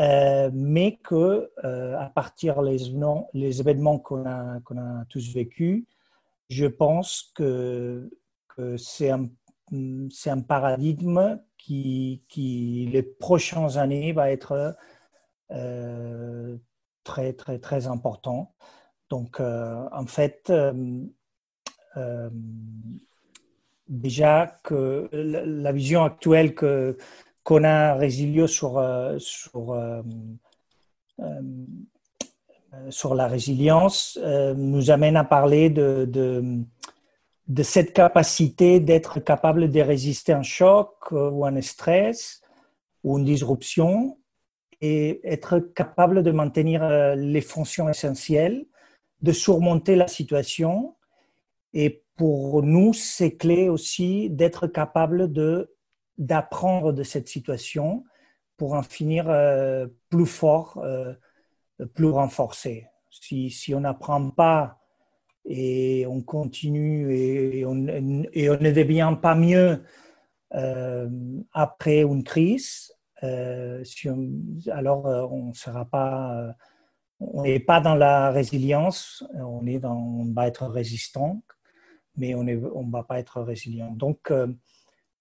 Speaker 7: Euh, mais que euh, à partir des les événements qu'on a, qu'on a tous vécus, je pense que, c'est un, un paradigme qui, qui les prochaines années va être euh, très, très, très important. Donc, en fait, déjà que la, vision actuelle que a Resilio sur, sur, sur la résilience nous amène à parler de, de de cette capacité d'être capable de résister à un choc euh, ou un stress ou une disruption et être capable de maintenir euh, les fonctions essentielles, de surmonter la situation. Et pour nous, c'est clé aussi d'être capable de d'apprendre de cette situation pour en finir euh, plus fort, plus renforcé. Si, si on n'apprend pas et on continue et on, on ne devient pas mieux après une crise, alors on sera pas, on n'est pas dans la résilience, on est dans, on va être résistant, mais on ne on va pas être résilient. Donc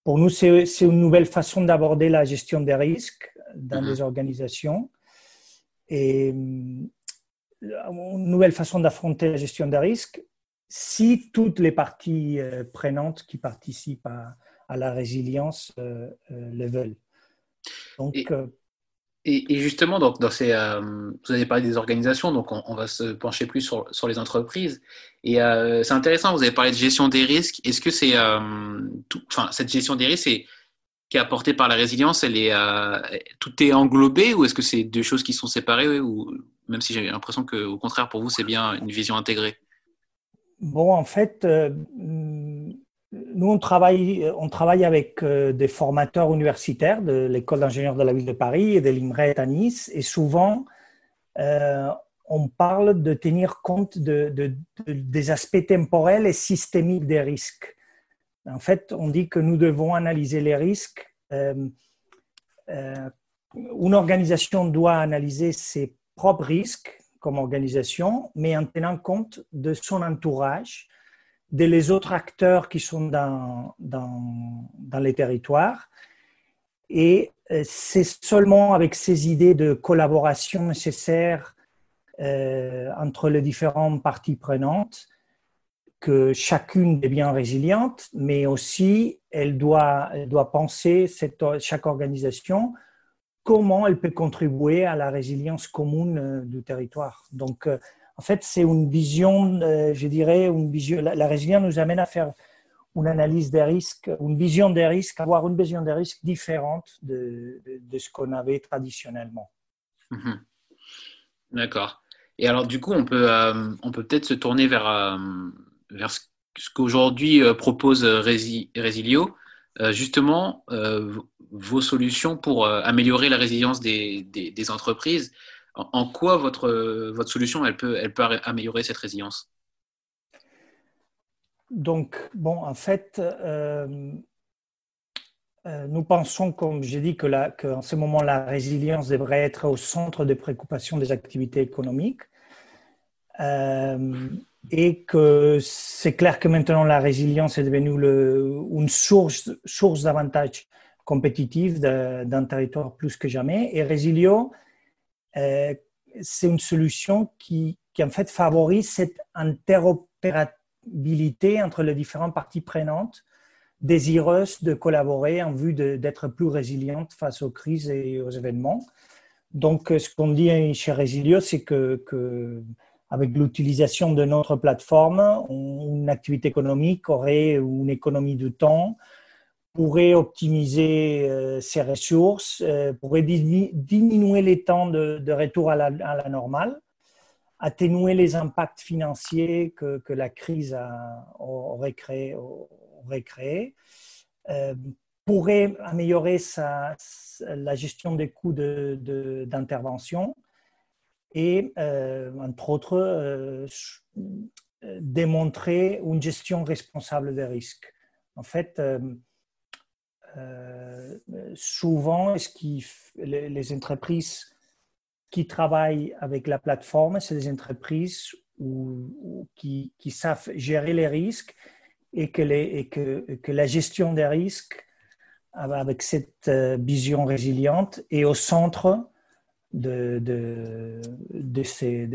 Speaker 7: pour nous, c'est une nouvelle façon d'aborder la gestion des risques dans les mhm. organisations et une nouvelle façon d'affronter la gestion des risques si toutes les parties euh, prenantes qui participent à, la résilience euh, euh, le veulent.
Speaker 2: Donc, et, justement, donc, euh, vous avez parlé des organisations, donc on, va se pencher plus sur, sur les entreprises. Et euh, c'est intéressant, vous avez parlé de gestion des risques. Est-ce que c'est, euh, cette gestion des risques qui est apportée par la résilience, tout est englobé ou est-ce que c'est deux choses qui sont séparées ou même si j'ai l'impression que, au contraire, pour vous, c'est bien une vision intégrée?
Speaker 7: Bon, en fait, nous, on travaille, on travaille avec euh, des formateurs universitaires de l'école d'ingénieurs de la ville de Paris et de l'IMRET à Nice. Et souvent, euh, on parle de tenir compte de, des aspects temporels et systémiques des risques. En fait, on dit que nous devons analyser les risques. Euh, une organisation doit analyser ses propres risques comme organisation, mais en tenant compte de son entourage, des les autres acteurs qui sont dans, dans, les territoires. Et euh, c'est seulement avec ces idées de collaboration nécessaire euh, entre les différentes parties prenantes que chacune devient résiliente, mais aussi elle doit, elle doit penser, cette, chaque organisation, comment elle peut contribuer à la résilience commune euh, du territoire. Donc, en fait, c'est une vision, euh, je dirais, une vision, la, résilience nous amène à faire une analyse des risques, une vision des risques, avoir une vision des risques différente de, ce qu'on avait traditionnellement.
Speaker 2: Mhm. D'accord. Et alors, du coup, on peut, euh, on peut peut-être se tourner vers, euh, vers ce, qu'aujourd'hui propose Resilio. justement, vos solutions pour améliorer la résilience des, des entreprises en quoi votre, votre solution elle peut, elle peut améliorer cette résilience?
Speaker 7: Donc, bon, en fait, euh, euh, nous pensons, comme j'ai dit, que qu'en ce moment, la résilience devrait être au centre des préoccupations des activités économiques. Euh, et que c'est clair que maintenant la résilience est devenue le, une source, source d'avantages compétitifs d'un territoire plus que jamais. Et Resilio euh, c'est une solution qui, en fait favorise cette interopérabilité entre les différentes parties prenantes désireuses de collaborer en vue d'être plus résilientes face aux crises et aux événements. Donc, ce qu'on dit chez Resilio, c'est que, avec l'utilisation de notre plateforme, une activité économique aurait une économie de temps, pourrait optimiser euh, ses ressources, euh, pourrait diminuer les temps de, retour à la, normale, atténuer les impacts financiers que, la crise aurait créé, aurait euh, pourrait améliorer la gestion des coûts d'intervention et, entre autres, démontrer une gestion responsable des risques. En fait, euh, souvent, ce qui, les, entreprises qui travaillent avec la plateforme, c'est des entreprises qui, savent gérer les risques et que, la gestion des risques avec cette euh, vision résiliente est au centre de, ces,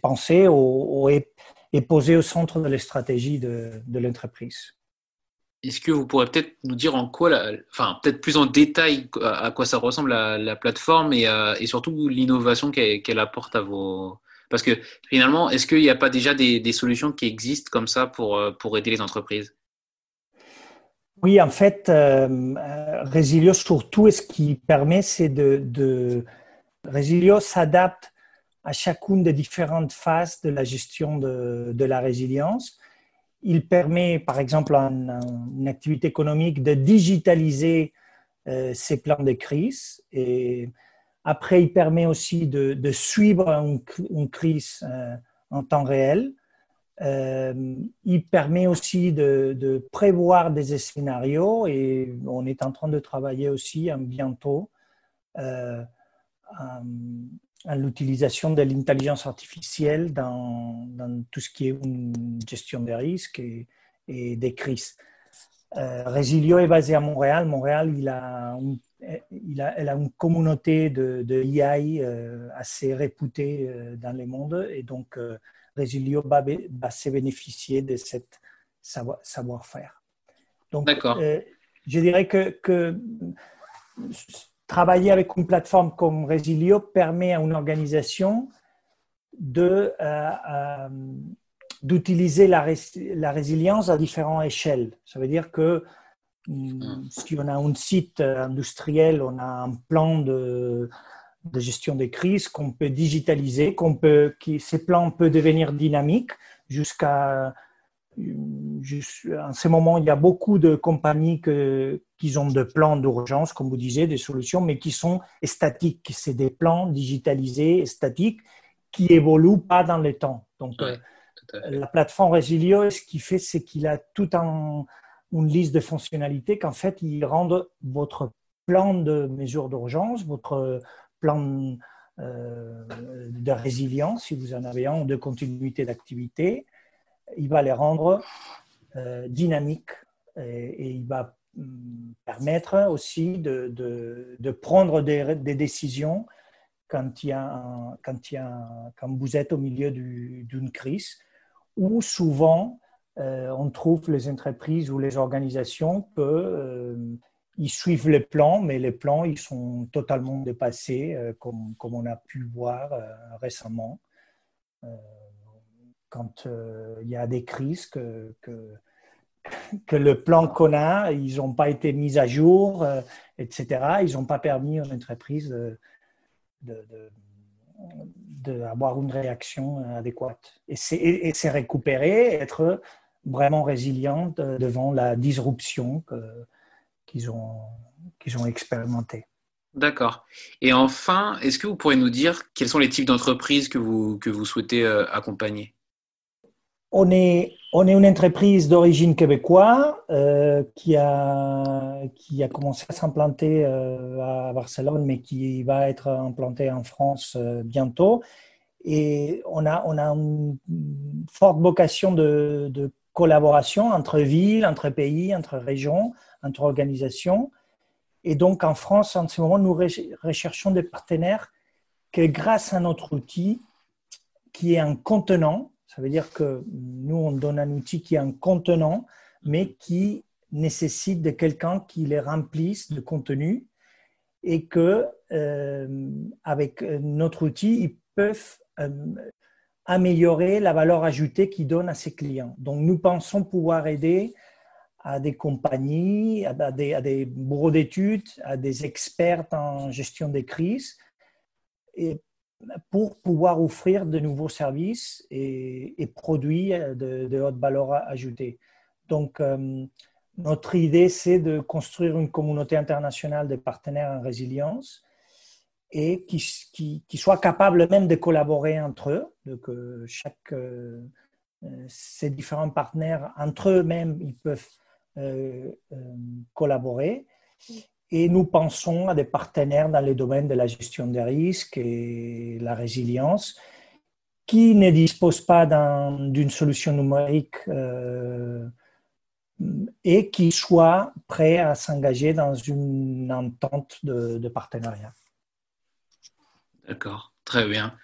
Speaker 7: pensées ou, est posée au centre de la stratégie de, l'entreprise.
Speaker 2: Est-ce que vous pourrez peut-être nous dire en quoi, enfin peut-être plus en détail à quoi ça ressemble la, plateforme et, euh, et surtout l'innovation qu'elle apporte à vos... Parce que finalement, est-ce qu'il n'y a pas déjà des, solutions qui existent comme ça pour, euh, pour aider les entreprises?
Speaker 7: Oui, en fait, euh, Resilio, surtout, ce qui permet, c'est de. Resilio s'adapte à chacune des différentes phases de la gestion de la résilience il permet, par exemple, à une, activité économique de digitaliser euh, ses plans de crise. Et après, il permet aussi de, suivre une, crise euh, en temps réel il permet aussi de, prévoir des scénarios et on est en train de travailler aussi bientôt à, l'utilisation de l'intelligence artificielle dans, tout ce qui est une gestion des risques et, des crises. Euh, Resilio est basé à Montréal. Montréal, il a, il a, elle a une communauté de, de IA euh, assez réputée euh, dans le monde et donc Resilio va, va, se bénéficier de cette savoir-faire. donc, je dirais que, que travailler avec une plateforme comme Resilio permet à une organisation de, euh, euh, d'utiliser la, la, résilience à différentes échelles. Ça veut dire que mm, si on a un site industriel, on a un plan de, de gestion des crises qu'on peut digitaliser, qu'on peut, qui, ces plans peuvent devenir dynamiques jusqu'à en ce moment, il y a beaucoup de compagnies qui ont des plans d'urgence, comme vous disiez, des solutions, mais qui sont statiques. C'est des plans digitalisés, statiques, qui évoluent pas dans le temps. Donc, euh, la plateforme Resilio, ce qu'il fait, c'est qu'il a tout un, une liste de fonctionnalités qu'en fait, il rend votre plan de mesure d'urgence, votre plan euh, de résilience, si vous en avez un, de continuité d'activité, il va les rendre euh, dynamiques et, il va hum, permettre aussi de, de, prendre des, des, décisions quand, il y a quand, il y a quand vous êtes au milieu d'une crise, où souvent euh, on trouve les entreprises ou les organisations que euh, ils suivent les plans, mais les plans ils sont totalement dépassés, comme, comme, on a pu voir récemment quand euh, il y a des crises que, que, [laughs] le plan qu'on a, ils n'ont pas été mis à jour, euh, etc. Ils n'ont pas permis aux entreprises d'avoir de, une réaction adéquate. Et c'est récupérer, être vraiment résilient devant la disruption qu'ils ont, qu'ils ont expérimentée.
Speaker 2: D'accord. Et enfin, est-ce que vous pourriez nous dire quels sont les types d'entreprises que vous, que vous souhaitez euh, accompagner?
Speaker 7: On est, on est une entreprise d'origine québécoise euh, qui, a, qui a commencé à s'implanter euh, à Barcelone, mais qui va être implantée en France euh, bientôt. Et on a, on a une forte vocation de, de, collaboration entre villes, entre pays, entre régions, entre organisations. Et donc en France, en ce moment, nous recherchons des partenaires que grâce à notre outil, qui est un contenant, ça veut dire que nous, on donne un outil qui est un contenant, mais qui nécessite de quelqu'un qui les remplisse de contenu et que euh, avec notre outil, ils peuvent euh, améliorer la valeur ajoutée qu'ils donnent à ses clients. Donc, nous pensons pouvoir aider à des compagnies, à des, à des bureaux d'études, à des experts en gestion des crises, et pour pouvoir offrir de nouveaux services et, produits de, haute valeur ajoutée. Donc, euh, notre idée, c'est de construire une communauté internationale de partenaires en résilience et qui, qui, soient capables même de collaborer entre eux, donc chaque, euh, ces différents partenaires, entre eux-mêmes, ils peuvent euh, collaborer et nous pensons à des partenaires dans les domaines de la gestion des risques et la résilience qui ne disposent pas d'une solution numérique euh, et qui soient prêts à s'engager dans une entente de, partenariat.
Speaker 2: D'accord, très bien.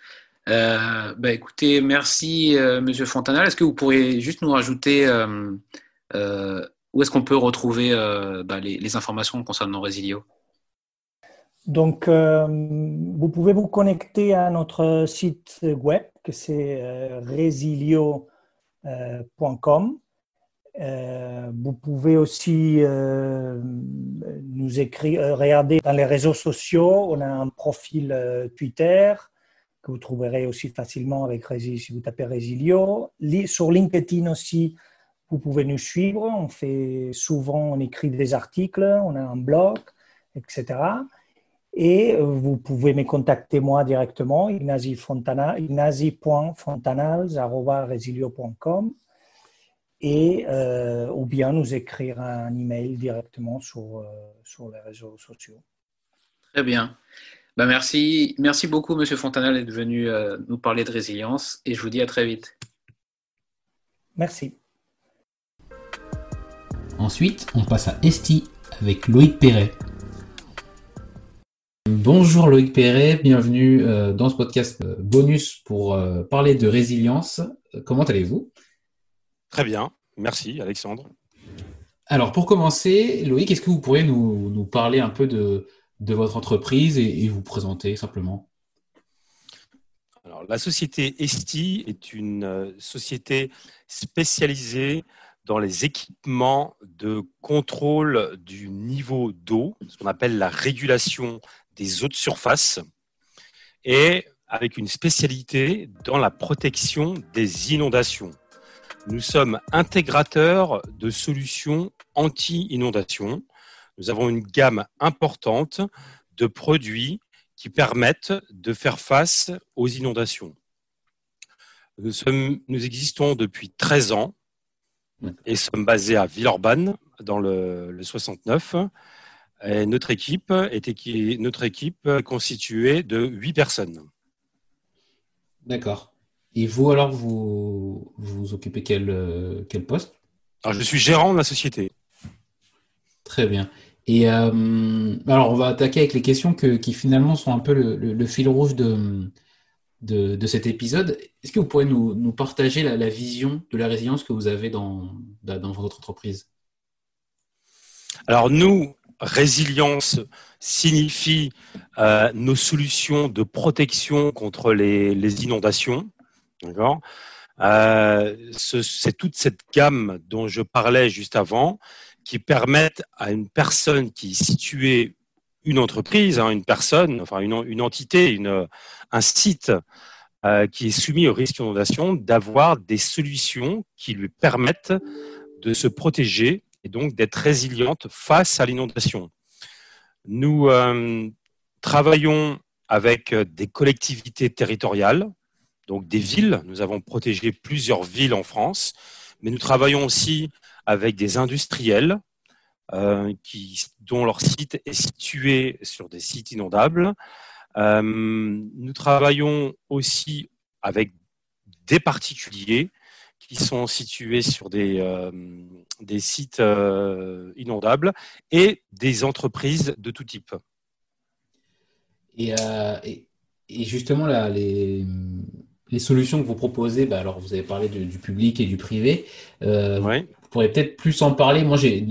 Speaker 2: Euh, bah écoutez, merci euh, Monsieur Fontanal. Est-ce que vous pourriez juste nous rajouter où est-ce qu'on peut retrouver euh, bah, les, informations concernant Resilio?
Speaker 7: Donc, euh, vous pouvez vous connecter à notre site web, que c'est euh, resilio.com. vous pouvez aussi nous écrire, regarder dans les réseaux sociaux. On a un profil Twitter que vous trouverez aussi facilement avec si vous tapez Resilio. Sur LinkedIn aussi, vous pouvez nous suivre. On fait souvent, on écrit des articles, on a un blog, etc. Et vous pouvez me contacter moi directement, ignasi.fontanals.resilio.com et euh, ou bien nous écrire un email directement sur, euh, sur les réseaux sociaux.
Speaker 2: Très bien. Ben merci, merci beaucoup, Monsieur Fontanal, d'être venu euh, nous parler de résilience et je vous dis à très vite.
Speaker 7: Merci.
Speaker 1: Ensuite, on passe à Esti avec Loïc Perret. Bonjour Loïc Perret, bienvenue dans ce podcast bonus pour parler de résilience. Comment allez-vous?
Speaker 8: Très bien, merci Alexandre.
Speaker 1: Alors pour commencer, Loïc, est-ce que vous pourriez nous, parler un peu de, votre entreprise et, vous présenter simplement?
Speaker 8: Alors, La société Esti est une euh, société spécialisée dans les équipements de contrôle du niveau d'eau, ce qu'on appelle la régulation des eaux de surface, et avec une spécialité dans la protection des inondations. Nous sommes intégrateurs de solutions anti-inondation. Nous avons une gamme importante de produits qui permettent de faire face aux inondations. Nous, nous existons depuis 13 ans et sommes basés à Villeurbanne dans le, 69. Et notre équipe est, notre équipe constituée de 8 personnes.
Speaker 1: D'accord. Et vous, alors, vous vous occupez quel, euh, quel poste?
Speaker 8: Alors, Je suis gérant de la société.
Speaker 1: Très bien. Et euh, alors, on va attaquer avec les questions qui finalement sont un peu le, fil rouge de, de, cet épisode. Est-ce que vous pourriez nous, partager la, vision de la résilience que vous avez dans, dans votre entreprise?
Speaker 8: Alors, nous, résilience signifie euh, nos solutions de protection contre les, les inondations. D'accord? Euh, C'est toute cette gamme dont je parlais juste avant qui permettent à une personne qui est située, une entreprise, hein, une personne, enfin une, entité, un site euh, qui est soumis au risque d'inondation, d'avoir des solutions qui lui permettent de se protéger et donc d'être résiliente face à l'inondation. Nous euh, travaillons avec des collectivités territoriales donc des villes. Nous avons protégé plusieurs villes en France, mais nous travaillons aussi avec des industriels euh, dont leur site est situé sur des sites inondables. Euh, nous travaillons aussi avec des particuliers qui sont situés sur des, euh, des sites inondables et des entreprises de tout type.
Speaker 1: Et justement, là, les, les solutions que vous proposez, bah, alors vous avez parlé du public et du privé. Euh, vous pourrez peut-être plus en parler. Moi, j'ai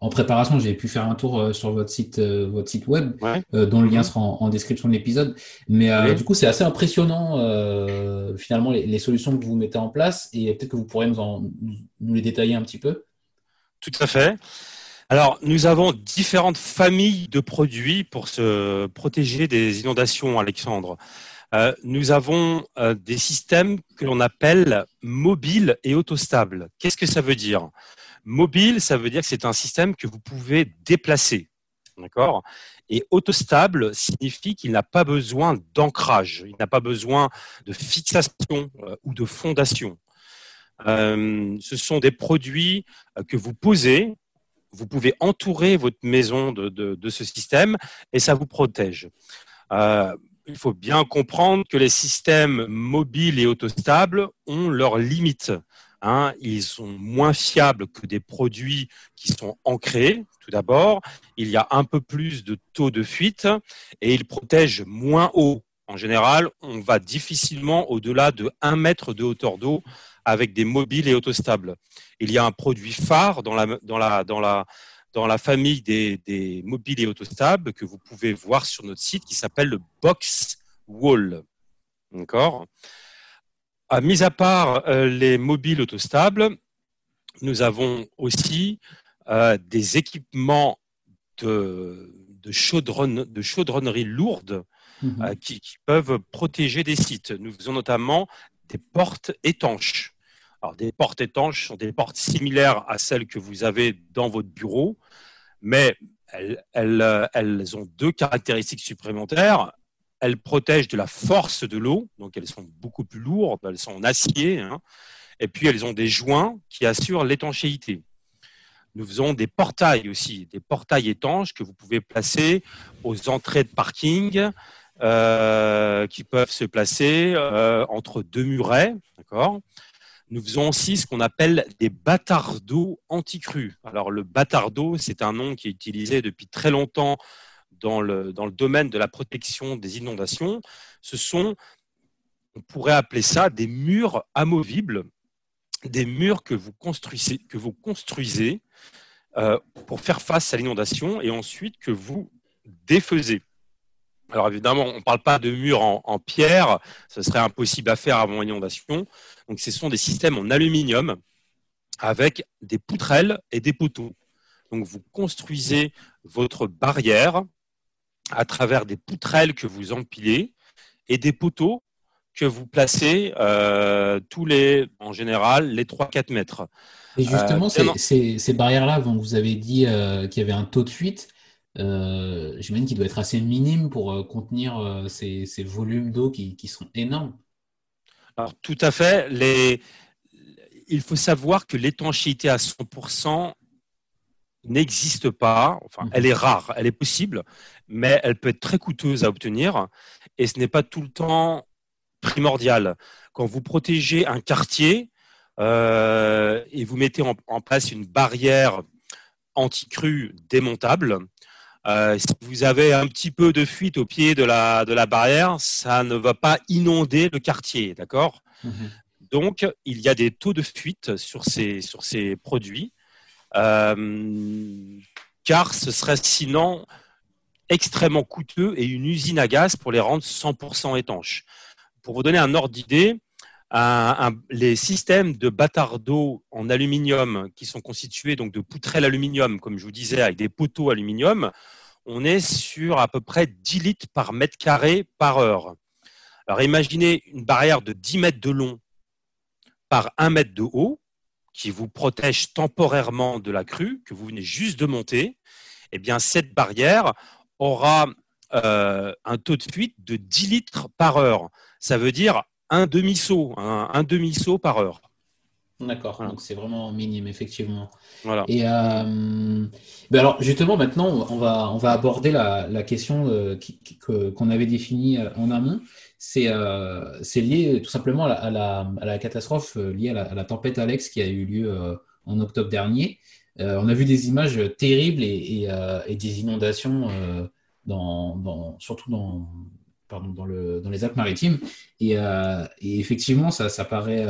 Speaker 1: en préparation, j'ai pu faire un tour euh, sur votre site, euh, votre site web, dont le lien sera en, description de l'épisode. Mais du coup, c'est assez impressionnant finalement les, solutions que vous mettez en place et peut-être que vous pourrez nous, nous les détailler un petit peu.
Speaker 8: Tout à fait. Alors, nous avons différentes familles de produits pour se protéger des inondations, Alexandre. Euh, nous avons euh, des systèmes que l'on appelle mobiles et autostables. Qu'est-ce que ça veut dire? Mobile, ça veut dire que c'est un système que vous pouvez déplacer. D'accord? Et autostable signifie qu'il n'a pas besoin d'ancrage, il n'a pas besoin de fixation euh, ou de fondation. ce sont des produits que vous posez, vous pouvez entourer votre maison de, ce système et ça vous protège il faut bien comprendre que les systèmes mobiles et autostables ont leurs limites. Hein. Ils sont moins fiables que des produits qui sont ancrés, tout d'abord. Il y a un peu plus de taux de fuite et ils protègent moins haut. En général, on va difficilement au-delà de 1 mètre de hauteur d'eau avec des mobiles et autostables. Il y a un produit phare dans la, dans la famille des, mobiles et autostables que vous pouvez voir sur notre site qui s'appelle le Box Wall. D'accord? À, Mis à part euh, les mobiles autostables, nous avons aussi euh, des équipements de, de, chaudronne, de chaudronnerie lourde mhm. euh, qui, qui, peuvent protéger des sites. Nous faisons notamment des portes étanches. Des portes étanches sont des portes similaires à celles que vous avez dans votre bureau, mais elles, ont deux caractéristiques supplémentaires. Elles protègent de la force de l'eau, donc elles sont beaucoup plus lourdes, elles sont en acier, hein. et puis elles ont des joints qui assurent l'étanchéité. Nous faisons des portails aussi, des portails étanches que vous pouvez placer aux entrées de parking, euh, qui peuvent se placer euh, entre deux murets, nous faisons aussi ce qu'on appelle des bâtards d'eau anti-crues. Alors le bâtard d'eau, c'est un nom qui est utilisé depuis très longtemps dans le, domaine de la protection des inondations. Ce sont, on pourrait appeler ça des murs amovibles, des murs que vous construisez, que vous construisez euh, pour faire face à l'inondation et ensuite que vous défaisez. Alors évidemment, on ne parle pas de murs en, pierre, ce serait impossible à faire avant inondation. Donc ce sont des systèmes en aluminium avec des poutrelles et des poteaux. Donc vous construisez votre barrière à travers des poutrelles que vous empilez et des poteaux que vous placez euh, tous les, en général, les 3-4 mètres.
Speaker 1: Et justement, euh, ces, barrières-là, vous avez dit euh, qu'il y avait un taux de fuite. Euh, j'imagine qu'il doit être assez minime pour euh, contenir euh, ces, volumes d'eau qui, sont énormes.
Speaker 8: Alors, tout à fait. Les... Il faut savoir que l'étanchéité à 100% n'existe pas. Enfin, mhm. elle est rare, elle est possible, mais elle peut être très coûteuse à obtenir et ce n'est pas tout le temps primordial. Quand vous protégez un quartier et vous mettez en, en place une barrière anti-crue démontable, euh, si vous avez un petit peu de fuite au pied de la, de la barrière, ça ne va pas inonder le quartier, d'accord? Mhm. Donc, il y a des taux de fuite sur ces, sur ces produits, euh, car ce serait sinon extrêmement coûteux et une usine à gaz pour les rendre 100% étanches. Pour vous donner un ordre d'idée, les systèmes de d'eau en aluminium qui sont constitués donc de poutrelles aluminium, comme je vous disais, avec des poteaux aluminium, on est sur à peu près 10 litres par mètre carré par heure. Alors imaginez une barrière de 10 mètres de long par 1 mètre de haut qui vous protège temporairement de la crue que vous venez juste de monter. Eh bien, cette barrière aura euh, un taux de fuite de 10 litres par heure. Ça veut dire un demi-saut, un, demi-saut par heure.
Speaker 1: D'accord, donc c'est vraiment minime, effectivement. Voilà. Et euh, ben alors justement, maintenant, on va, on va aborder la, question euh, qu'on avait définie euh, en amont. C'est lié tout simplement à la, catastrophe liée à la, tempête Alex qui a eu lieu en octobre dernier. on a vu des images terribles et, des inondations, dans, surtout dans, dans, le, dans les Alpes-Maritimes. Et, effectivement, ça, ça, paraît,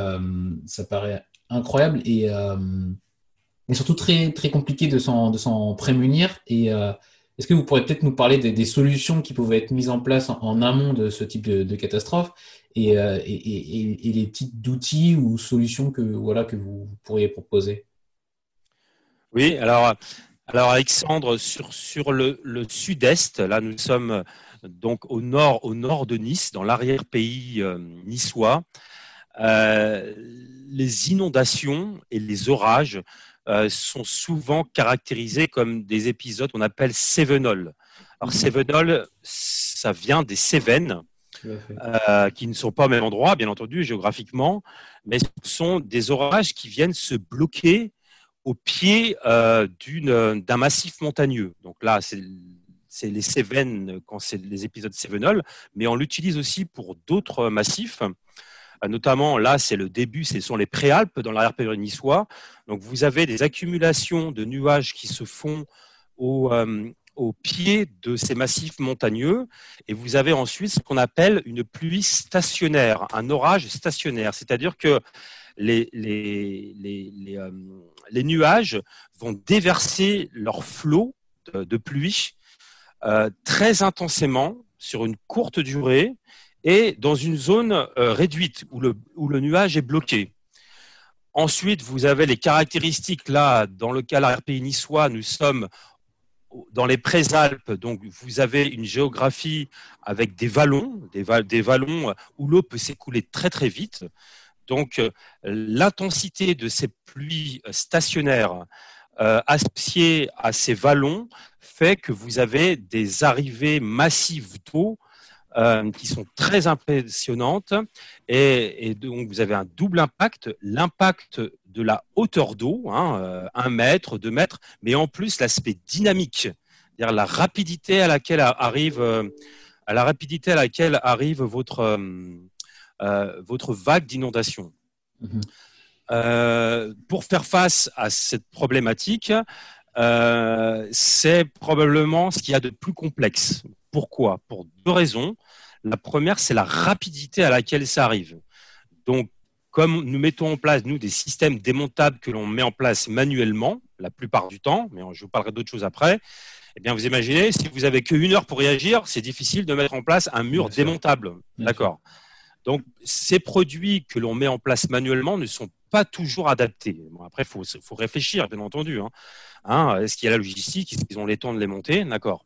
Speaker 1: incroyable et, euh, surtout très, compliqué de s'en prémunir. Et euh, est-ce que vous pourriez peut-être nous parler des, solutions qui pouvaient être mises en place en, amont de ce type de, catastrophe euh, et, les types d'outils ou solutions que, voilà, que vous pourriez proposer?
Speaker 8: Oui, alors, Alexandre, sur, le sud-est, là nous sommes donc au nord, au nord de Nice, dans l'arrière-pays niçois. Euh, les inondations et les orages euh, sont souvent caractérisés comme des épisodes qu'on appelle cévenol. Alors mhm. cévenol, ça vient des Cévennes, euh, qui ne sont pas au même endroit, bien entendu, géographiquement, mais ce sont des orages qui viennent se bloquer au pied d'un massif montagneux. Donc là, c'est les Cévennes quand c'est les épisodes cévenol, mais on l'utilise aussi pour d'autres massifs. Euh, notamment là, c'est le début, ce sont les préalpes dans l'arrière-période niçois. Donc vous avez des accumulations de nuages qui se font au, euh, au pied de ces massifs montagneux et vous avez ensuite ce qu'on appelle une pluie stationnaire, un orage stationnaire, c'est-à-dire que les, euh, les, nuages vont déverser leur flot de, pluie très intensément sur une courte durée et dans une zone euh, réduite où le, où le nuage est bloqué. Ensuite, vous avez les caractéristiques là, dans le cas de la RPI niçois, nous sommes dans les Préalpes, donc vous avez une géographie avec des vallons, des, des vallons où l'eau peut s'écouler très très vite. Donc l'intensité de ces pluies stationnaires associé à ces vallons fait que vous avez des arrivées massives d'eau qui sont très impressionnantes et, donc vous avez un double impact, l'impact de la hauteur d'eau, hein, un mètre, deux mètres, mais en plus l'aspect dynamique, c'est-à-dire la rapidité à laquelle arrive, à la rapidité à laquelle arrive votre, votre vague d'inondation. Mhm. Euh, pour faire face à cette problématique, euh, c'est probablement ce qu'il y a de plus complexe. Pourquoi? Pour deux raisons. La première, c'est la rapidité à laquelle ça arrive. Donc, comme nous mettons en place, nous, des systèmes démontables que l'on met en place manuellement, la plupart du temps, mais je vous parlerai d'autres choses après, eh bien, vous imaginez, si vous avez qu'une heure pour réagir, c'est difficile de mettre en place un mur démontable. D'accord? Donc, ces produits que l'on met en place manuellement ne sont pas toujours adaptés. après, il faut, réfléchir, bien entendu. Hein. Hein, est-ce qu'il y a la logistique? Est-ce qu'ils ont les temps de les monter? D'accord.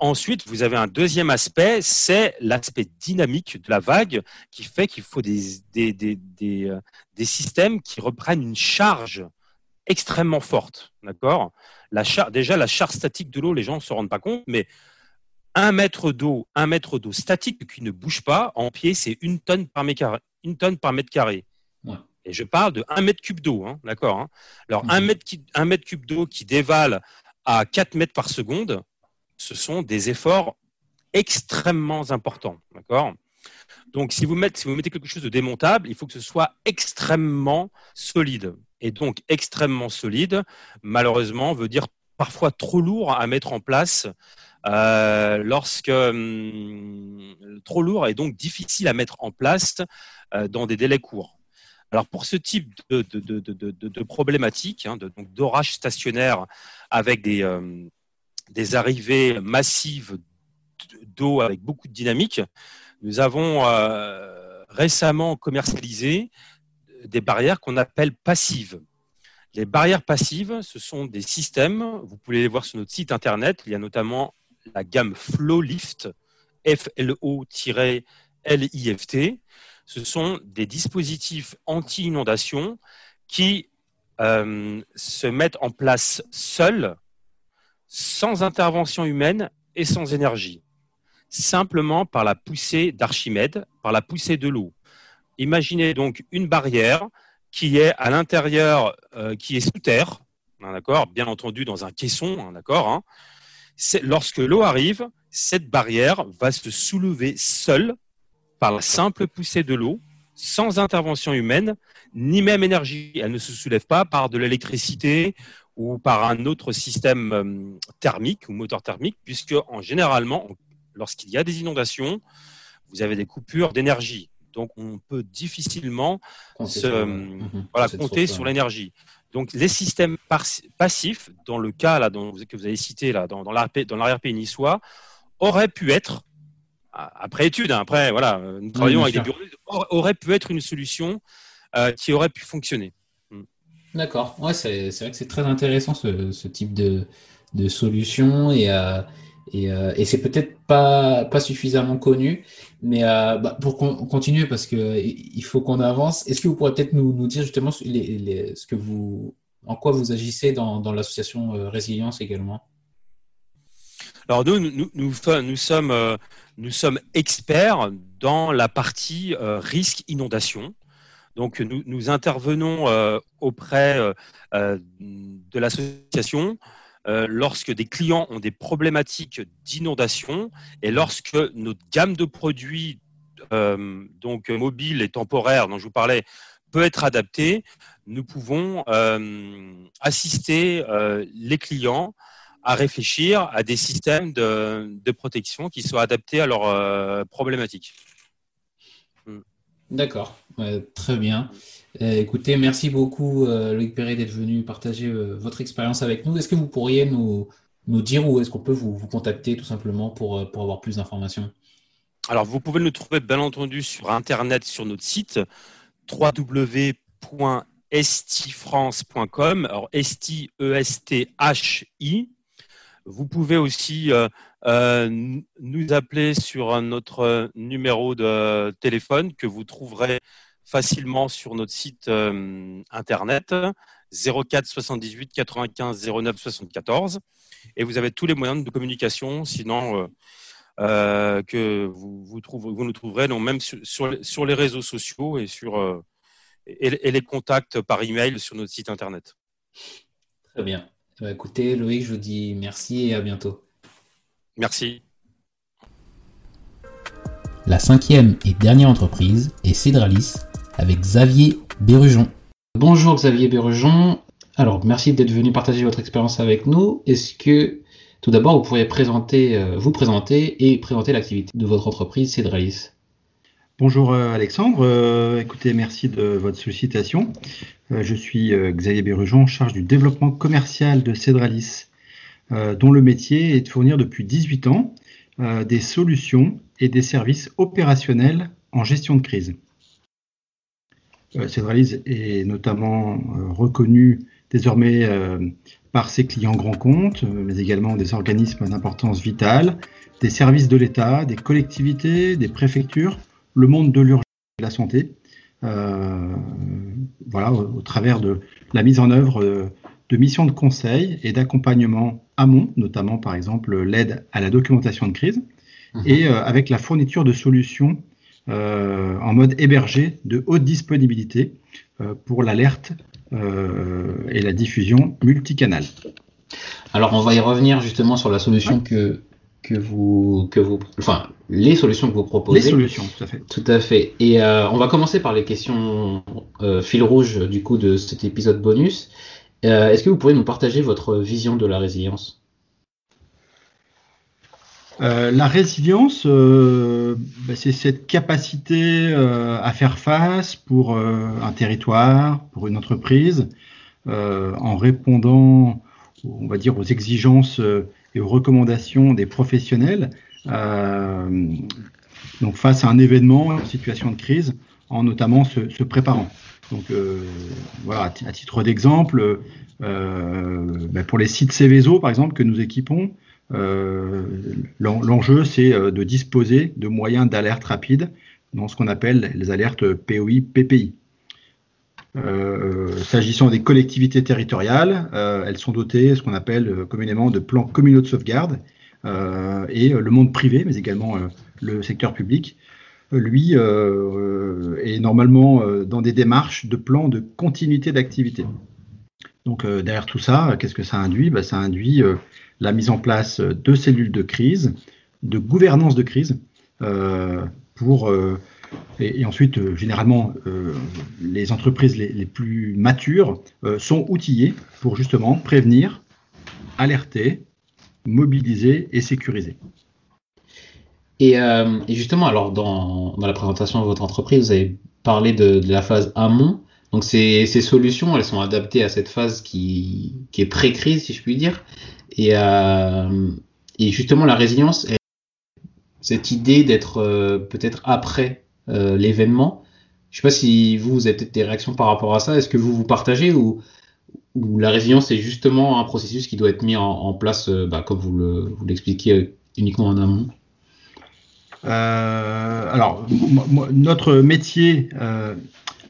Speaker 8: Ensuite, vous avez un deuxième aspect, c'est l'aspect dynamique de la vague qui fait qu'il faut des, des, euh, systèmes qui reprennent une charge extrêmement forte. D'accord? Déjà, la charge statique de l'eau, les gens ne se rendent pas compte, mais un mètre d'eau, un mètre d'eau statique qui ne bouge pas, en pied, c'est une tonne par mètre carré. Une tonne par mètre carré. Et je parle de 1 mètre cube d'eau, hein, d'accord hein. Alors, un, mhm. mètre, un mètre cube d'eau qui dévale à 4 mètres par seconde, ce sont des efforts extrêmement importants, d'accord Donc, si vous, mettez, si vous mettez quelque chose de démontable, il faut que ce soit extrêmement solide. Et donc, extrêmement solide, malheureusement, veut dire parfois trop lourd à mettre en place euh, lorsque hum, trop lourd et donc difficile à mettre en place euh, dans des délais courts. Alors pour ce type de, de, de, de problématique, hein, d'orage stationnaire avec des, euh, des arrivées massives d'eau avec beaucoup de dynamique, nous avons récemment commercialisé des barrières qu'on appelle passives. Les barrières passives, ce sont des systèmes, vous pouvez les voir sur notre site internet, il y a notamment la gamme FlowLift, F-L-O-L-I-F-T. Ce sont des dispositifs anti-inondation qui euh, se mettent en place seuls, sans intervention humaine et sans énergie, simplement par la poussée d'Archimède, par la poussée de l'eau. Imaginez donc une barrière qui est à l'intérieur, euh, qui est sous terre, hein, d'accord, bien entendu dans un caisson, hein, d'accord, hein, lorsque l'eau arrive, cette barrière va se soulever seule par la simple poussée de l'eau, sans intervention humaine, ni même énergie. Elle ne se soulève pas par de l'électricité ou par un autre système euh, thermique ou moteur thermique, puisque en généralement, lorsqu'il y a des inondations, vous avez des coupures d'énergie. Donc, on peut difficilement compter sur, compter sur l'énergie. Donc les systèmes passifs, dans le cas là, que vous avez cité là, dans, dans l'arrière-pays niçois, auraient pu être, après étude, hein, après voilà, euh, nous travaillons avec des bureaux, aurait pu être une solution euh, qui aurait pu fonctionner.
Speaker 1: Hmm. D'accord, ouais, c'est, vrai que c'est très intéressant ce, type de, de solution et, euh, euh, et, c'est peut-être pas, pas suffisamment connu. Mais euh, bah, pour continuer, parce qu'il faut qu'on avance, est-ce que vous pourrez peut-être nous, dire justement ce que vous, en quoi vous agissez dans, dans l'association euh, Résilience également?
Speaker 8: Alors nous, nous, sommes, nous sommes experts dans la partie risque inondation. Donc nous, intervenons auprès de l'association euh, lorsque des clients ont des problématiques d'inondation et lorsque notre gamme de produits, euh, donc mobile et temporaire dont je vous parlais, peut être adaptée, nous pouvons euh, assister les clients à réfléchir à des systèmes de, protection qui soient adaptés à leurs problématiques.
Speaker 1: D'accord, très bien. Euh, écoutez, merci beaucoup euh, Loïc Perret d'être venu partager euh, votre expérience avec nous. Est-ce que vous pourriez nous, nous dire où est-ce qu'on peut vous, vous, contacter tout simplement pour, pour avoir plus d'informations?
Speaker 8: Alors, vous pouvez nous trouver bien entendu sur Internet, sur notre site www.estifrance.com. Alors, esti, E-S-T-H-I. Vous pouvez aussi nous appeler sur notre numéro de téléphone que vous trouverez facilement sur notre site internet 04 78 95 09 74 et vous avez tous les moyens de communication sinon que vous, vous, vous, nous trouverez donc même sur, sur, les réseaux sociaux et sur et, les contacts par email sur notre site internet.
Speaker 1: Très bien. Bah, écoutez, Loïc, je vous dis merci et à bientôt.
Speaker 8: Merci.
Speaker 1: La cinquième et dernière entreprise est Cedralis avec Xavier Bérujon. Bonjour Xavier Bérujon. Alors, merci d'être venu partager votre expérience avec nous. Est-ce que, tout d'abord, vous pourriez présenter, euh, vous présenter et présenter l'activité de votre entreprise Cedralis
Speaker 9: Bonjour euh, Alexandre, euh, écoutez, merci de votre sollicitation. Euh, je suis Xavier Bérujon, en charge du développement commercial de Cedralis, dont le métier est de fournir depuis 18 ans des solutions et des services opérationnels en gestion de crise. Cedralis est notamment reconnu désormais par ses clients grands comptes, mais également des organismes d'importance vitale, des services de l'État, des collectivités, des préfectures le monde de l'urgence et de la santé, euh, voilà, au, travers de la mise en œuvre euh, de missions de conseil et d'accompagnement amont, notamment par exemple l'aide à la documentation de crise, mhm. et euh, avec la fourniture de solutions en mode hébergé de haute disponibilité pour l'alerte et la diffusion multicanale.
Speaker 1: Alors on va y revenir justement sur la solution que que vous, que vous, enfin, les solutions que vous proposez.
Speaker 9: Les solutions, tout à fait.
Speaker 1: Tout à fait. Et euh, on va commencer par les questions euh, fil rouge du coup de cet épisode bonus. Euh, est-ce que vous pourriez nous partager votre vision de la résilience?
Speaker 9: La résilience, bah, c'est cette capacité à faire face pour un territoire, pour une entreprise, en répondant, on va dire, aux exigences et aux recommandations des professionnels euh, donc face à un événement, une situation de crise, en notamment se, préparant. Donc euh, voilà, à titre d'exemple, euh, ben, pour les sites Céveso, par exemple, que nous équipons, l'enjeu c'est de disposer de moyens d'alerte rapide dans ce qu'on appelle les alertes POI, PPI. Euh, s'agissant des collectivités territoriales, euh, elles sont dotées, ce qu'on appelle euh, communément, de plans communaux de sauvegarde. et le monde privé, mais également le secteur public, lui, est normalement dans des démarches de plans de continuité d'activité. Donc derrière tout ça, qu'est-ce que ça induit? Bah, Ça induit la mise en place de cellules de crise, de gouvernance de crise, pour et, ensuite, euh, généralement, euh, les entreprises les, plus matures euh, sont outillées pour justement prévenir, alerter, mobiliser et sécuriser.
Speaker 1: Et, justement, alors dans, la présentation de votre entreprise, vous avez parlé de, la phase amont. Donc ces, solutions, elles sont adaptées à cette phase qui, est pré-crise, si je puis dire. Et, et justement, la résilience, cette idée d'être peut-être après euh, l'événement. Je ne sais pas si vous, vous avez peut-être des réactions par rapport à ça. Est-ce que vous vous partagez ou, la résilience est justement un processus qui doit être mis en, place, euh, bah, comme vous l'expliquez, euh, uniquement en amont?
Speaker 9: Alors, notre métier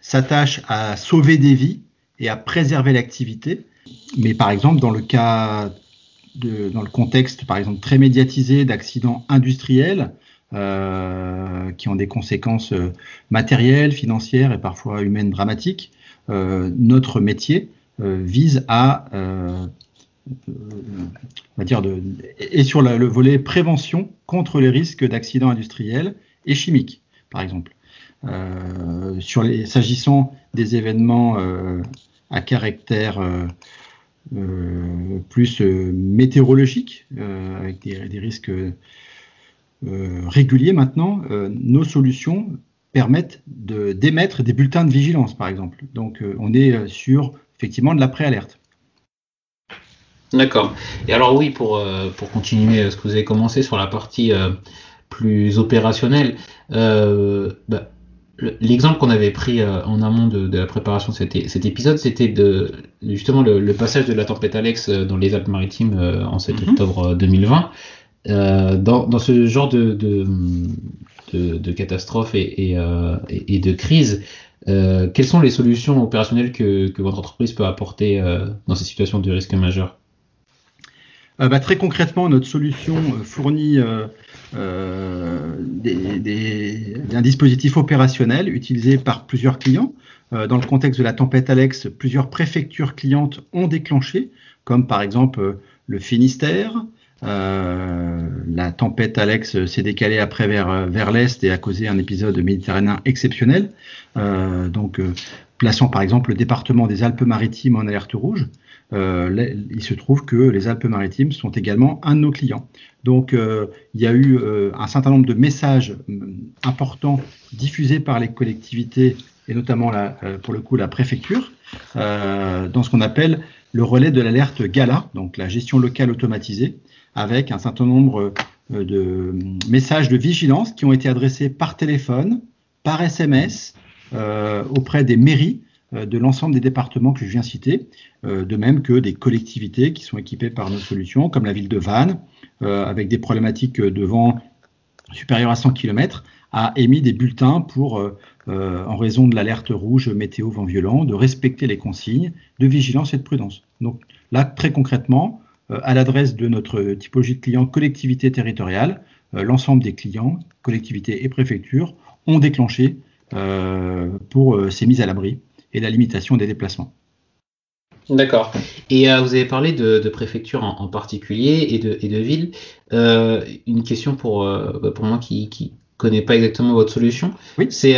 Speaker 9: s'attache à sauver des vies et à préserver l'activité. Mais par exemple, dans le cas, de, dans le contexte, par exemple, très médiatisé d'accidents industriels, euh, qui ont des conséquences euh, matérielles, financières et parfois humaines dramatiques. Euh, notre métier vise à, on va dire, de, et sur le volet prévention contre les risques d'accidents industriels et chimiques, par exemple. Euh, s'agissant des événements euh, à caractère euh, plus météorologique, avec des, risques euh, réguliers maintenant, euh, nos solutions permettent d'émettre des bulletins de vigilance, par exemple. Donc, euh, on est sur effectivement de la préalerte.
Speaker 1: D'accord. Et alors oui, pour, pour continuer ce que vous avez commencé sur la partie plus opérationnelle, bah, l'exemple qu'on avait pris en amont de, la préparation de cet, épisode, c'était de justement le, passage de la tempête Alex dans les Alpes-Maritimes en 7 mhm. octobre 2020. Euh, dans, ce genre de, de, catastrophe et, euh, et, de crise, quelles sont les solutions opérationnelles que, votre entreprise peut apporter dans ces situations de risque majeur?
Speaker 9: Bah, Très concrètement, notre solution fournit un dispositif opérationnel utilisé par plusieurs clients. dans le contexte de la tempête Alex, plusieurs préfectures clientes ont déclenché, comme par exemple le Finistère, euh, la tempête Alex s'est décalée après vers, vers l'est et a causé un épisode méditerranéen exceptionnel. Euh, donc, euh, plaçant par exemple le département des Alpes-Maritimes en alerte rouge, il se trouve que les Alpes-Maritimes sont également un de nos clients. Donc, il y a eu un certain nombre de messages importants diffusés par les collectivités et notamment pour le coup la préfecture, dans ce qu'on appelle le relais de l'alerte GALA, donc la gestion locale automatisée, avec un certain nombre euh, de messages de vigilance qui ont été adressés par téléphone, par SMS, euh, auprès des mairies euh, de l'ensemble des départements que je viens citer, de même que des collectivités qui sont équipées par nos solutions, comme la ville de Vannes, avec des problématiques de vent supérieures à 100 km, a émis des bulletins pour, en raison de l'alerte rouge météo vent violent, de respecter les consignes de vigilance et de prudence. Donc là, très concrètement, euh, à l'adresse de notre typologie de clients collectivité territoriale, euh, l'ensemble des clients, collectivités et préfectures, ont déclenché euh, pour ces mises à l'abri et la limitation des déplacements.
Speaker 1: D'accord. Et vous avez parlé de, de préfecture en, particulier et de, et de ville. une question pour, bah, pour moi qui, qui connaît pas exactement votre solution. Oui. C'est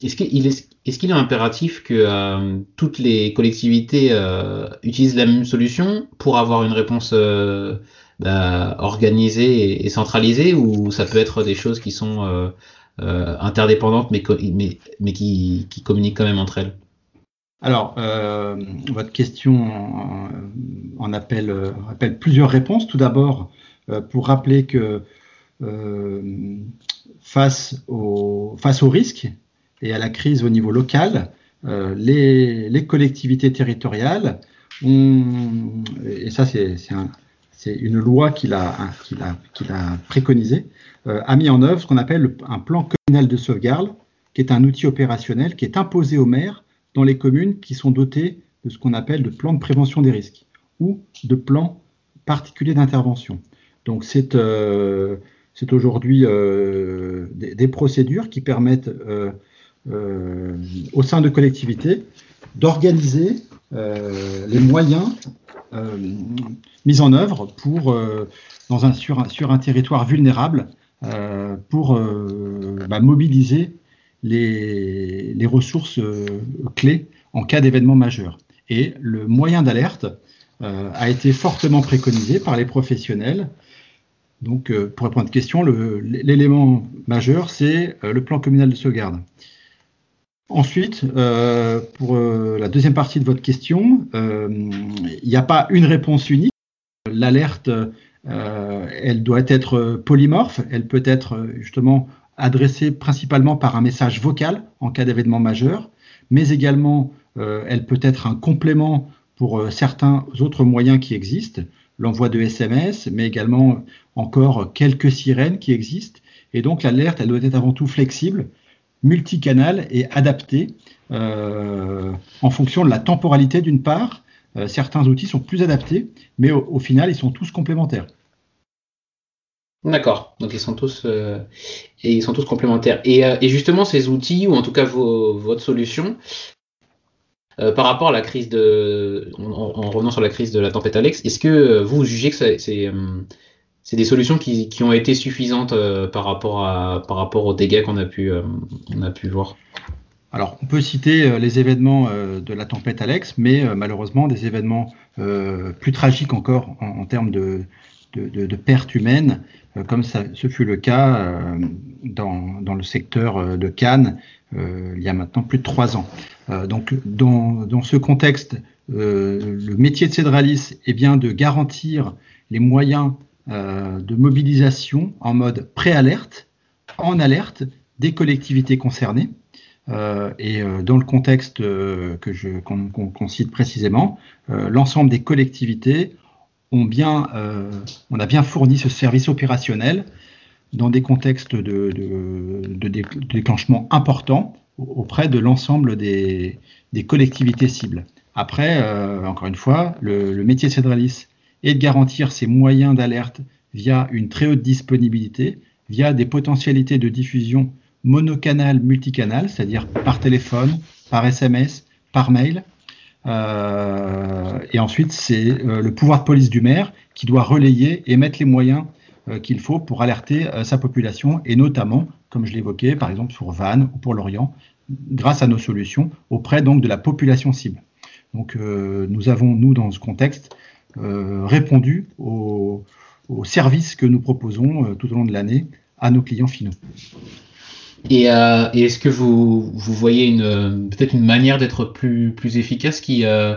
Speaker 1: est-ce qu'il est, est-ce qu'il est impératif que euh, toutes les collectivités euh, utilisent la même solution pour avoir une réponse euh, bah, organisée et, centralisée ou ça peut être des choses qui sont interdépendantes mais, qui, communiquent quand même entre elles
Speaker 9: alors, votre question en, appelle, appelle, plusieurs réponses. Tout d'abord, pour rappeler que face, au, face au risque, et à la crise au niveau local, euh, les, collectivités territoriales ont, et ça c'est une loi qu'il a, a préconisée, euh, a mis en œuvre ce qu'on appelle un plan communal de sauvegarde, qui est un outil opérationnel qui est imposé aux maires dans les communes qui sont dotées de ce qu'on appelle de plans de prévention des risques ou de plans particuliers d'intervention. Donc c'est euh, aujourd'hui des, des, procédures qui permettent euh, au sein de collectivités d'organiser euh, les moyens euh, mis en œuvre un, sur, un, territoire vulnérable pour bah, mobiliser les, ressources clés en cas d'événement majeur. Et le moyen d'alerte a été fortement préconisé par les professionnels. Donc, pour répondre à cette question, l'élément majeur, c'est le plan communal de sauvegarde. Ensuite, euh, pour euh, la deuxième partie de votre question, euh, il n'y a pas une réponse unique. L'alerte, elle doit être polymorphe. Elle peut être justement adressée principalement par un message vocal en cas d'événement majeur, mais également elle peut être un complément pour certains autres moyens qui existent, l'envoi de SMS, mais également encore quelques sirènes qui existent. Et donc l'alerte, elle doit être avant tout flexible multicanal et adapté euh, en fonction de la temporalité d'une part. Euh, certains outils sont plus adaptés, mais au, final, ils sont tous complémentaires.
Speaker 1: D'accord, donc ils sont tous euh, ils sont tous complémentaires. Et, justement, ces outils, ou en tout cas votre solution, par rapport à la crise de, en, revenant sur la crise de la tempête Alex, est-ce que vous jugez que c'est c'est des solutions qui, ont été suffisantes euh, par, rapport aux dégâts qu'on a, pu, euh, voir.
Speaker 9: Alors, on peut citer euh, les événements de la tempête Alex, mais malheureusement des événements plus tragiques encore en, termes de, pertes humaines, comme ce fut le cas dans, le secteur de Cannes il y a maintenant plus de trois ans. donc, dans, dans, ce contexte, le métier de Cedralis est bien de garantir les moyens de mobilisation en mode pré-alerte, en alerte des collectivités concernées. Euh, et euh, dans le contexte que je qu'on cite précisément, l'ensemble des collectivités ont bien, on a bien fourni ce service opérationnel dans des contextes de, déclenchement importants, auprès de l'ensemble des, collectivités cibles. Après, encore une fois, le, métier de Cedralis est de garantir ces moyens d'alerte via une très haute disponibilité, via des potentialités de diffusion monocanal, multicanal, c'est-à-dire par téléphone, par SMS, par mail. Euh, et ensuite, c'est euh, le pouvoir de police du maire qui doit relayer et mettre les moyens euh, qu'il faut pour alerter sa population, et notamment, comme je l'évoquais, par exemple sur Vannes ou pour l'Orient, grâce à nos solutions auprès donc de la population cible. Donc, nous avons, nous, dans ce contexte, répondu aux, aux services que nous proposons tout au long de l'année à nos clients finaux.
Speaker 1: Euh, et, est-ce que vous, vous voyez une peut-être une manière d'être plus, plus efficace qui, euh,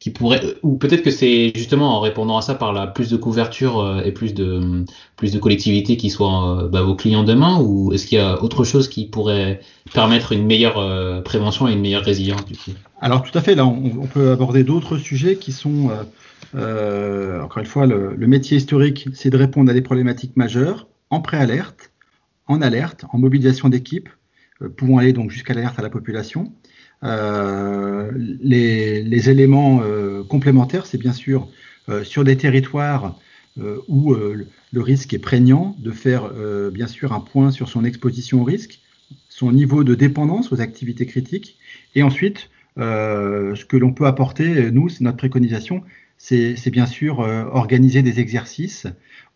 Speaker 1: qui pourrait ou peut-être que c'est justement en répondant à ça par la plus de couverture euh, et plus de plus de collectivités qui soient bah, vos clients demain ou est-ce qu'il y a autre chose qui pourrait permettre une meilleure prévention et une meilleure résilience du coup?
Speaker 9: Alors tout à fait là on, peut aborder d'autres sujets qui sont encore une fois le, le métier historique c'est de répondre à des problématiques majeures en préalerte en alerte, en mobilisation d'équipes, euh, pouvant aller donc jusqu'à l'alerte à la population. Euh, les, éléments euh, complémentaires, c'est bien sûr sur des territoires où le risque est prégnant, de faire bien sûr un point sur son exposition au risque, son niveau de dépendance aux activités critiques, et ensuite ce que l'on peut apporter, nous, c'est notre préconisation, c'est bien sûr organiser des exercices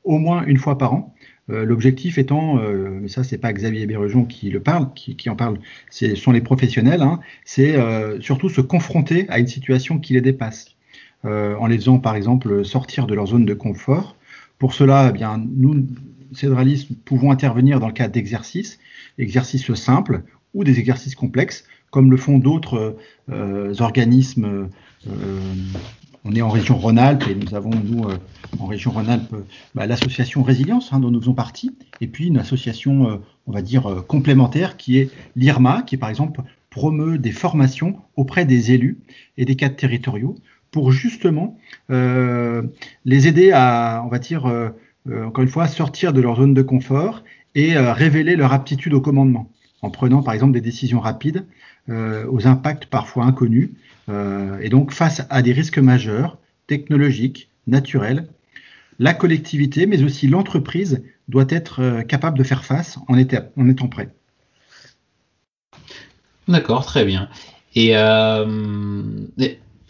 Speaker 9: au moins une fois par an, euh, l'objectif étant, euh, mais ça c'est pas Xavier Bergeon qui le parle, qui, en parle, ce sont les professionnels, hein, c'est euh, surtout se confronter à une situation qui les dépasse, en les faisant par exemple sortir de leur zone de confort. Pour cela, eh bien, nous, Cédralis, pouvons intervenir dans le cadre d'exercices, exercices simples ou des exercices complexes, comme le font d'autres organismes on est en région Rhône-Alpes et nous avons, nous, euh, en région Rhône-Alpes, bah, l'association Résilience, hein, dont nous faisons partie, et puis une association, euh, on va dire, euh, complémentaire, qui est l'IRMA, qui, par exemple, promeut des formations auprès des élus et des cadres territoriaux pour justement les aider à, on va dire, encore une fois, sortir de leur zone de confort et révéler leur aptitude au commandement, en prenant, par exemple, des décisions rapides aux impacts parfois inconnus euh, et donc, face à des risques majeurs, technologiques, naturels, la collectivité, mais aussi l'entreprise, doit être euh, capable de faire face en, étant prêt.
Speaker 1: D'accord, très bien. Et, euh,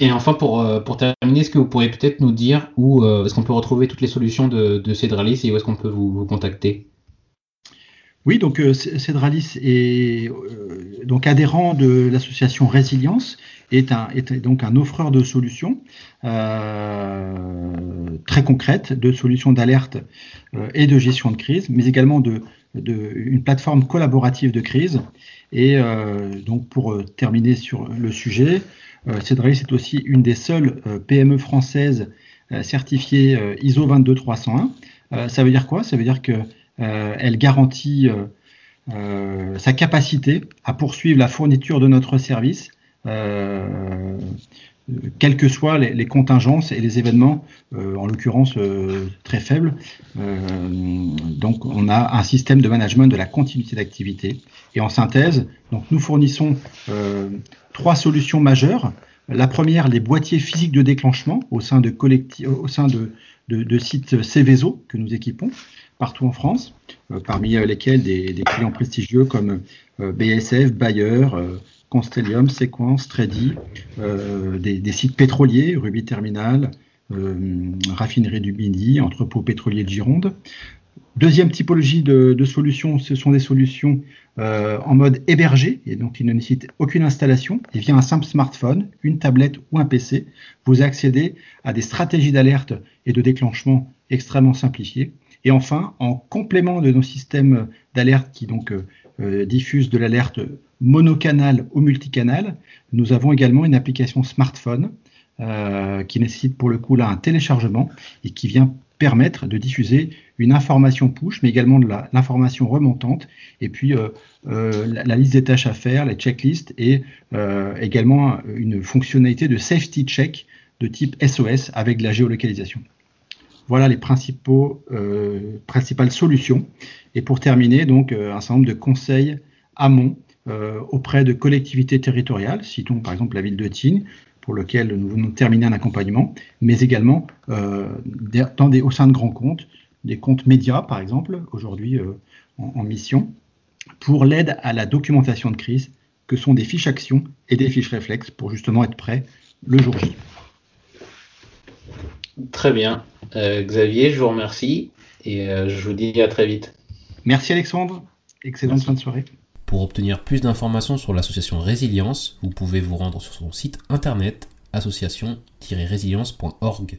Speaker 1: enfin, pour, pour terminer, est-ce que vous pourriez peut-être nous dire où est-ce qu'on peut retrouver toutes les solutions de, de Cedralis et où est-ce qu'on peut vous, contacter?
Speaker 9: Oui, donc Cedralis est donc adhérent de l'association Résilience est, un, donc un offreur de solutions euh, très concrètes, de solutions d'alerte euh, et de gestion de crise, mais également de, une plateforme collaborative de crise. Et euh, donc pour terminer sur le sujet, Cedralis est aussi une des seules PME françaises certifiées ISO 22301. ça veut dire quoi? Ça veut dire qu'elle elle garantit sa capacité à poursuivre la fourniture de notre service euh, quelles que soient les, contingences et les événements, euh, en l'occurrence euh, très faibles. donc, on a un système de management de la continuité d'activité. Et en synthèse, nous fournissons trois solutions majeures. La première, les boîtiers physiques de déclenchement au sein de, sites Céveso que nous équipons partout en France, parmi lesquels des, clients prestigieux comme BSF, Bayer, Constellium, Sequence, Trady, euh, des, sites pétroliers, Ruby Terminal, euh, raffinerie du Midi, entrepôt pétrolier de Gironde. Deuxième typologie de, solutions, ce sont des solutions euh, en mode hébergé, et donc qui ne nécessitent aucune installation. Et via un simple smartphone, une tablette ou un PC, vous accédez à des stratégies d'alerte et de déclenchement extrêmement simplifiées. Et enfin, en complément de nos systèmes d'alerte qui donc diffusent de l'alerte monocanal ou multicanal. Nous avons également une application smartphone euh, qui nécessite pour le coup là un téléchargement et qui vient permettre de diffuser une information push, mais également de l'information remontante, et puis euh, euh, la, liste des tâches à faire, les checklists, et également une fonctionnalité de safety check de type SOS avec de la géolocalisation. Voilà les principaux, principales solutions. Et pour terminer, donc un certain nombre de conseils amont auprès de collectivités territoriales, citons par exemple la ville de Tignes, pour lequel nous venons de terminer un accompagnement, mais également des, au sein de grands comptes, des comptes médias par exemple, aujourd'hui en, mission, pour l'aide à la documentation de crise, que sont des fiches actions et des fiches réflexes pour justement être prêt le jour J.
Speaker 2: Très bien. Euh, Xavier, je vous remercie et euh, je vous dis à très vite.
Speaker 9: Merci Alexandre. Excellente fin de soirée.
Speaker 1: Pour obtenir plus d'informations sur l'association Résilience, vous pouvez vous rendre sur son site internet association-résilience.org.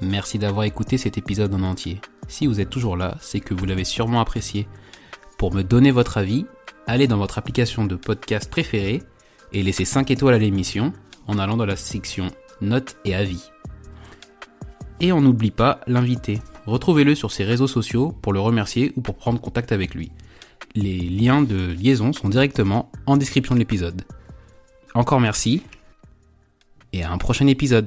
Speaker 1: Merci d'avoir écouté cet épisode en entier. Si vous êtes toujours là, c'est que vous l'avez sûrement apprécié. Pour me donner votre avis, allez dans votre application de podcast préférée et laissez 5 étoiles à l'émission en allant dans la section Notes et avis. Et on n'oublie pas l'invité. Retrouvez-le sur ses réseaux sociaux pour le remercier ou pour prendre contact avec lui. Les liens de liaison sont directement en description de l'épisode. Encore merci et à un prochain épisode.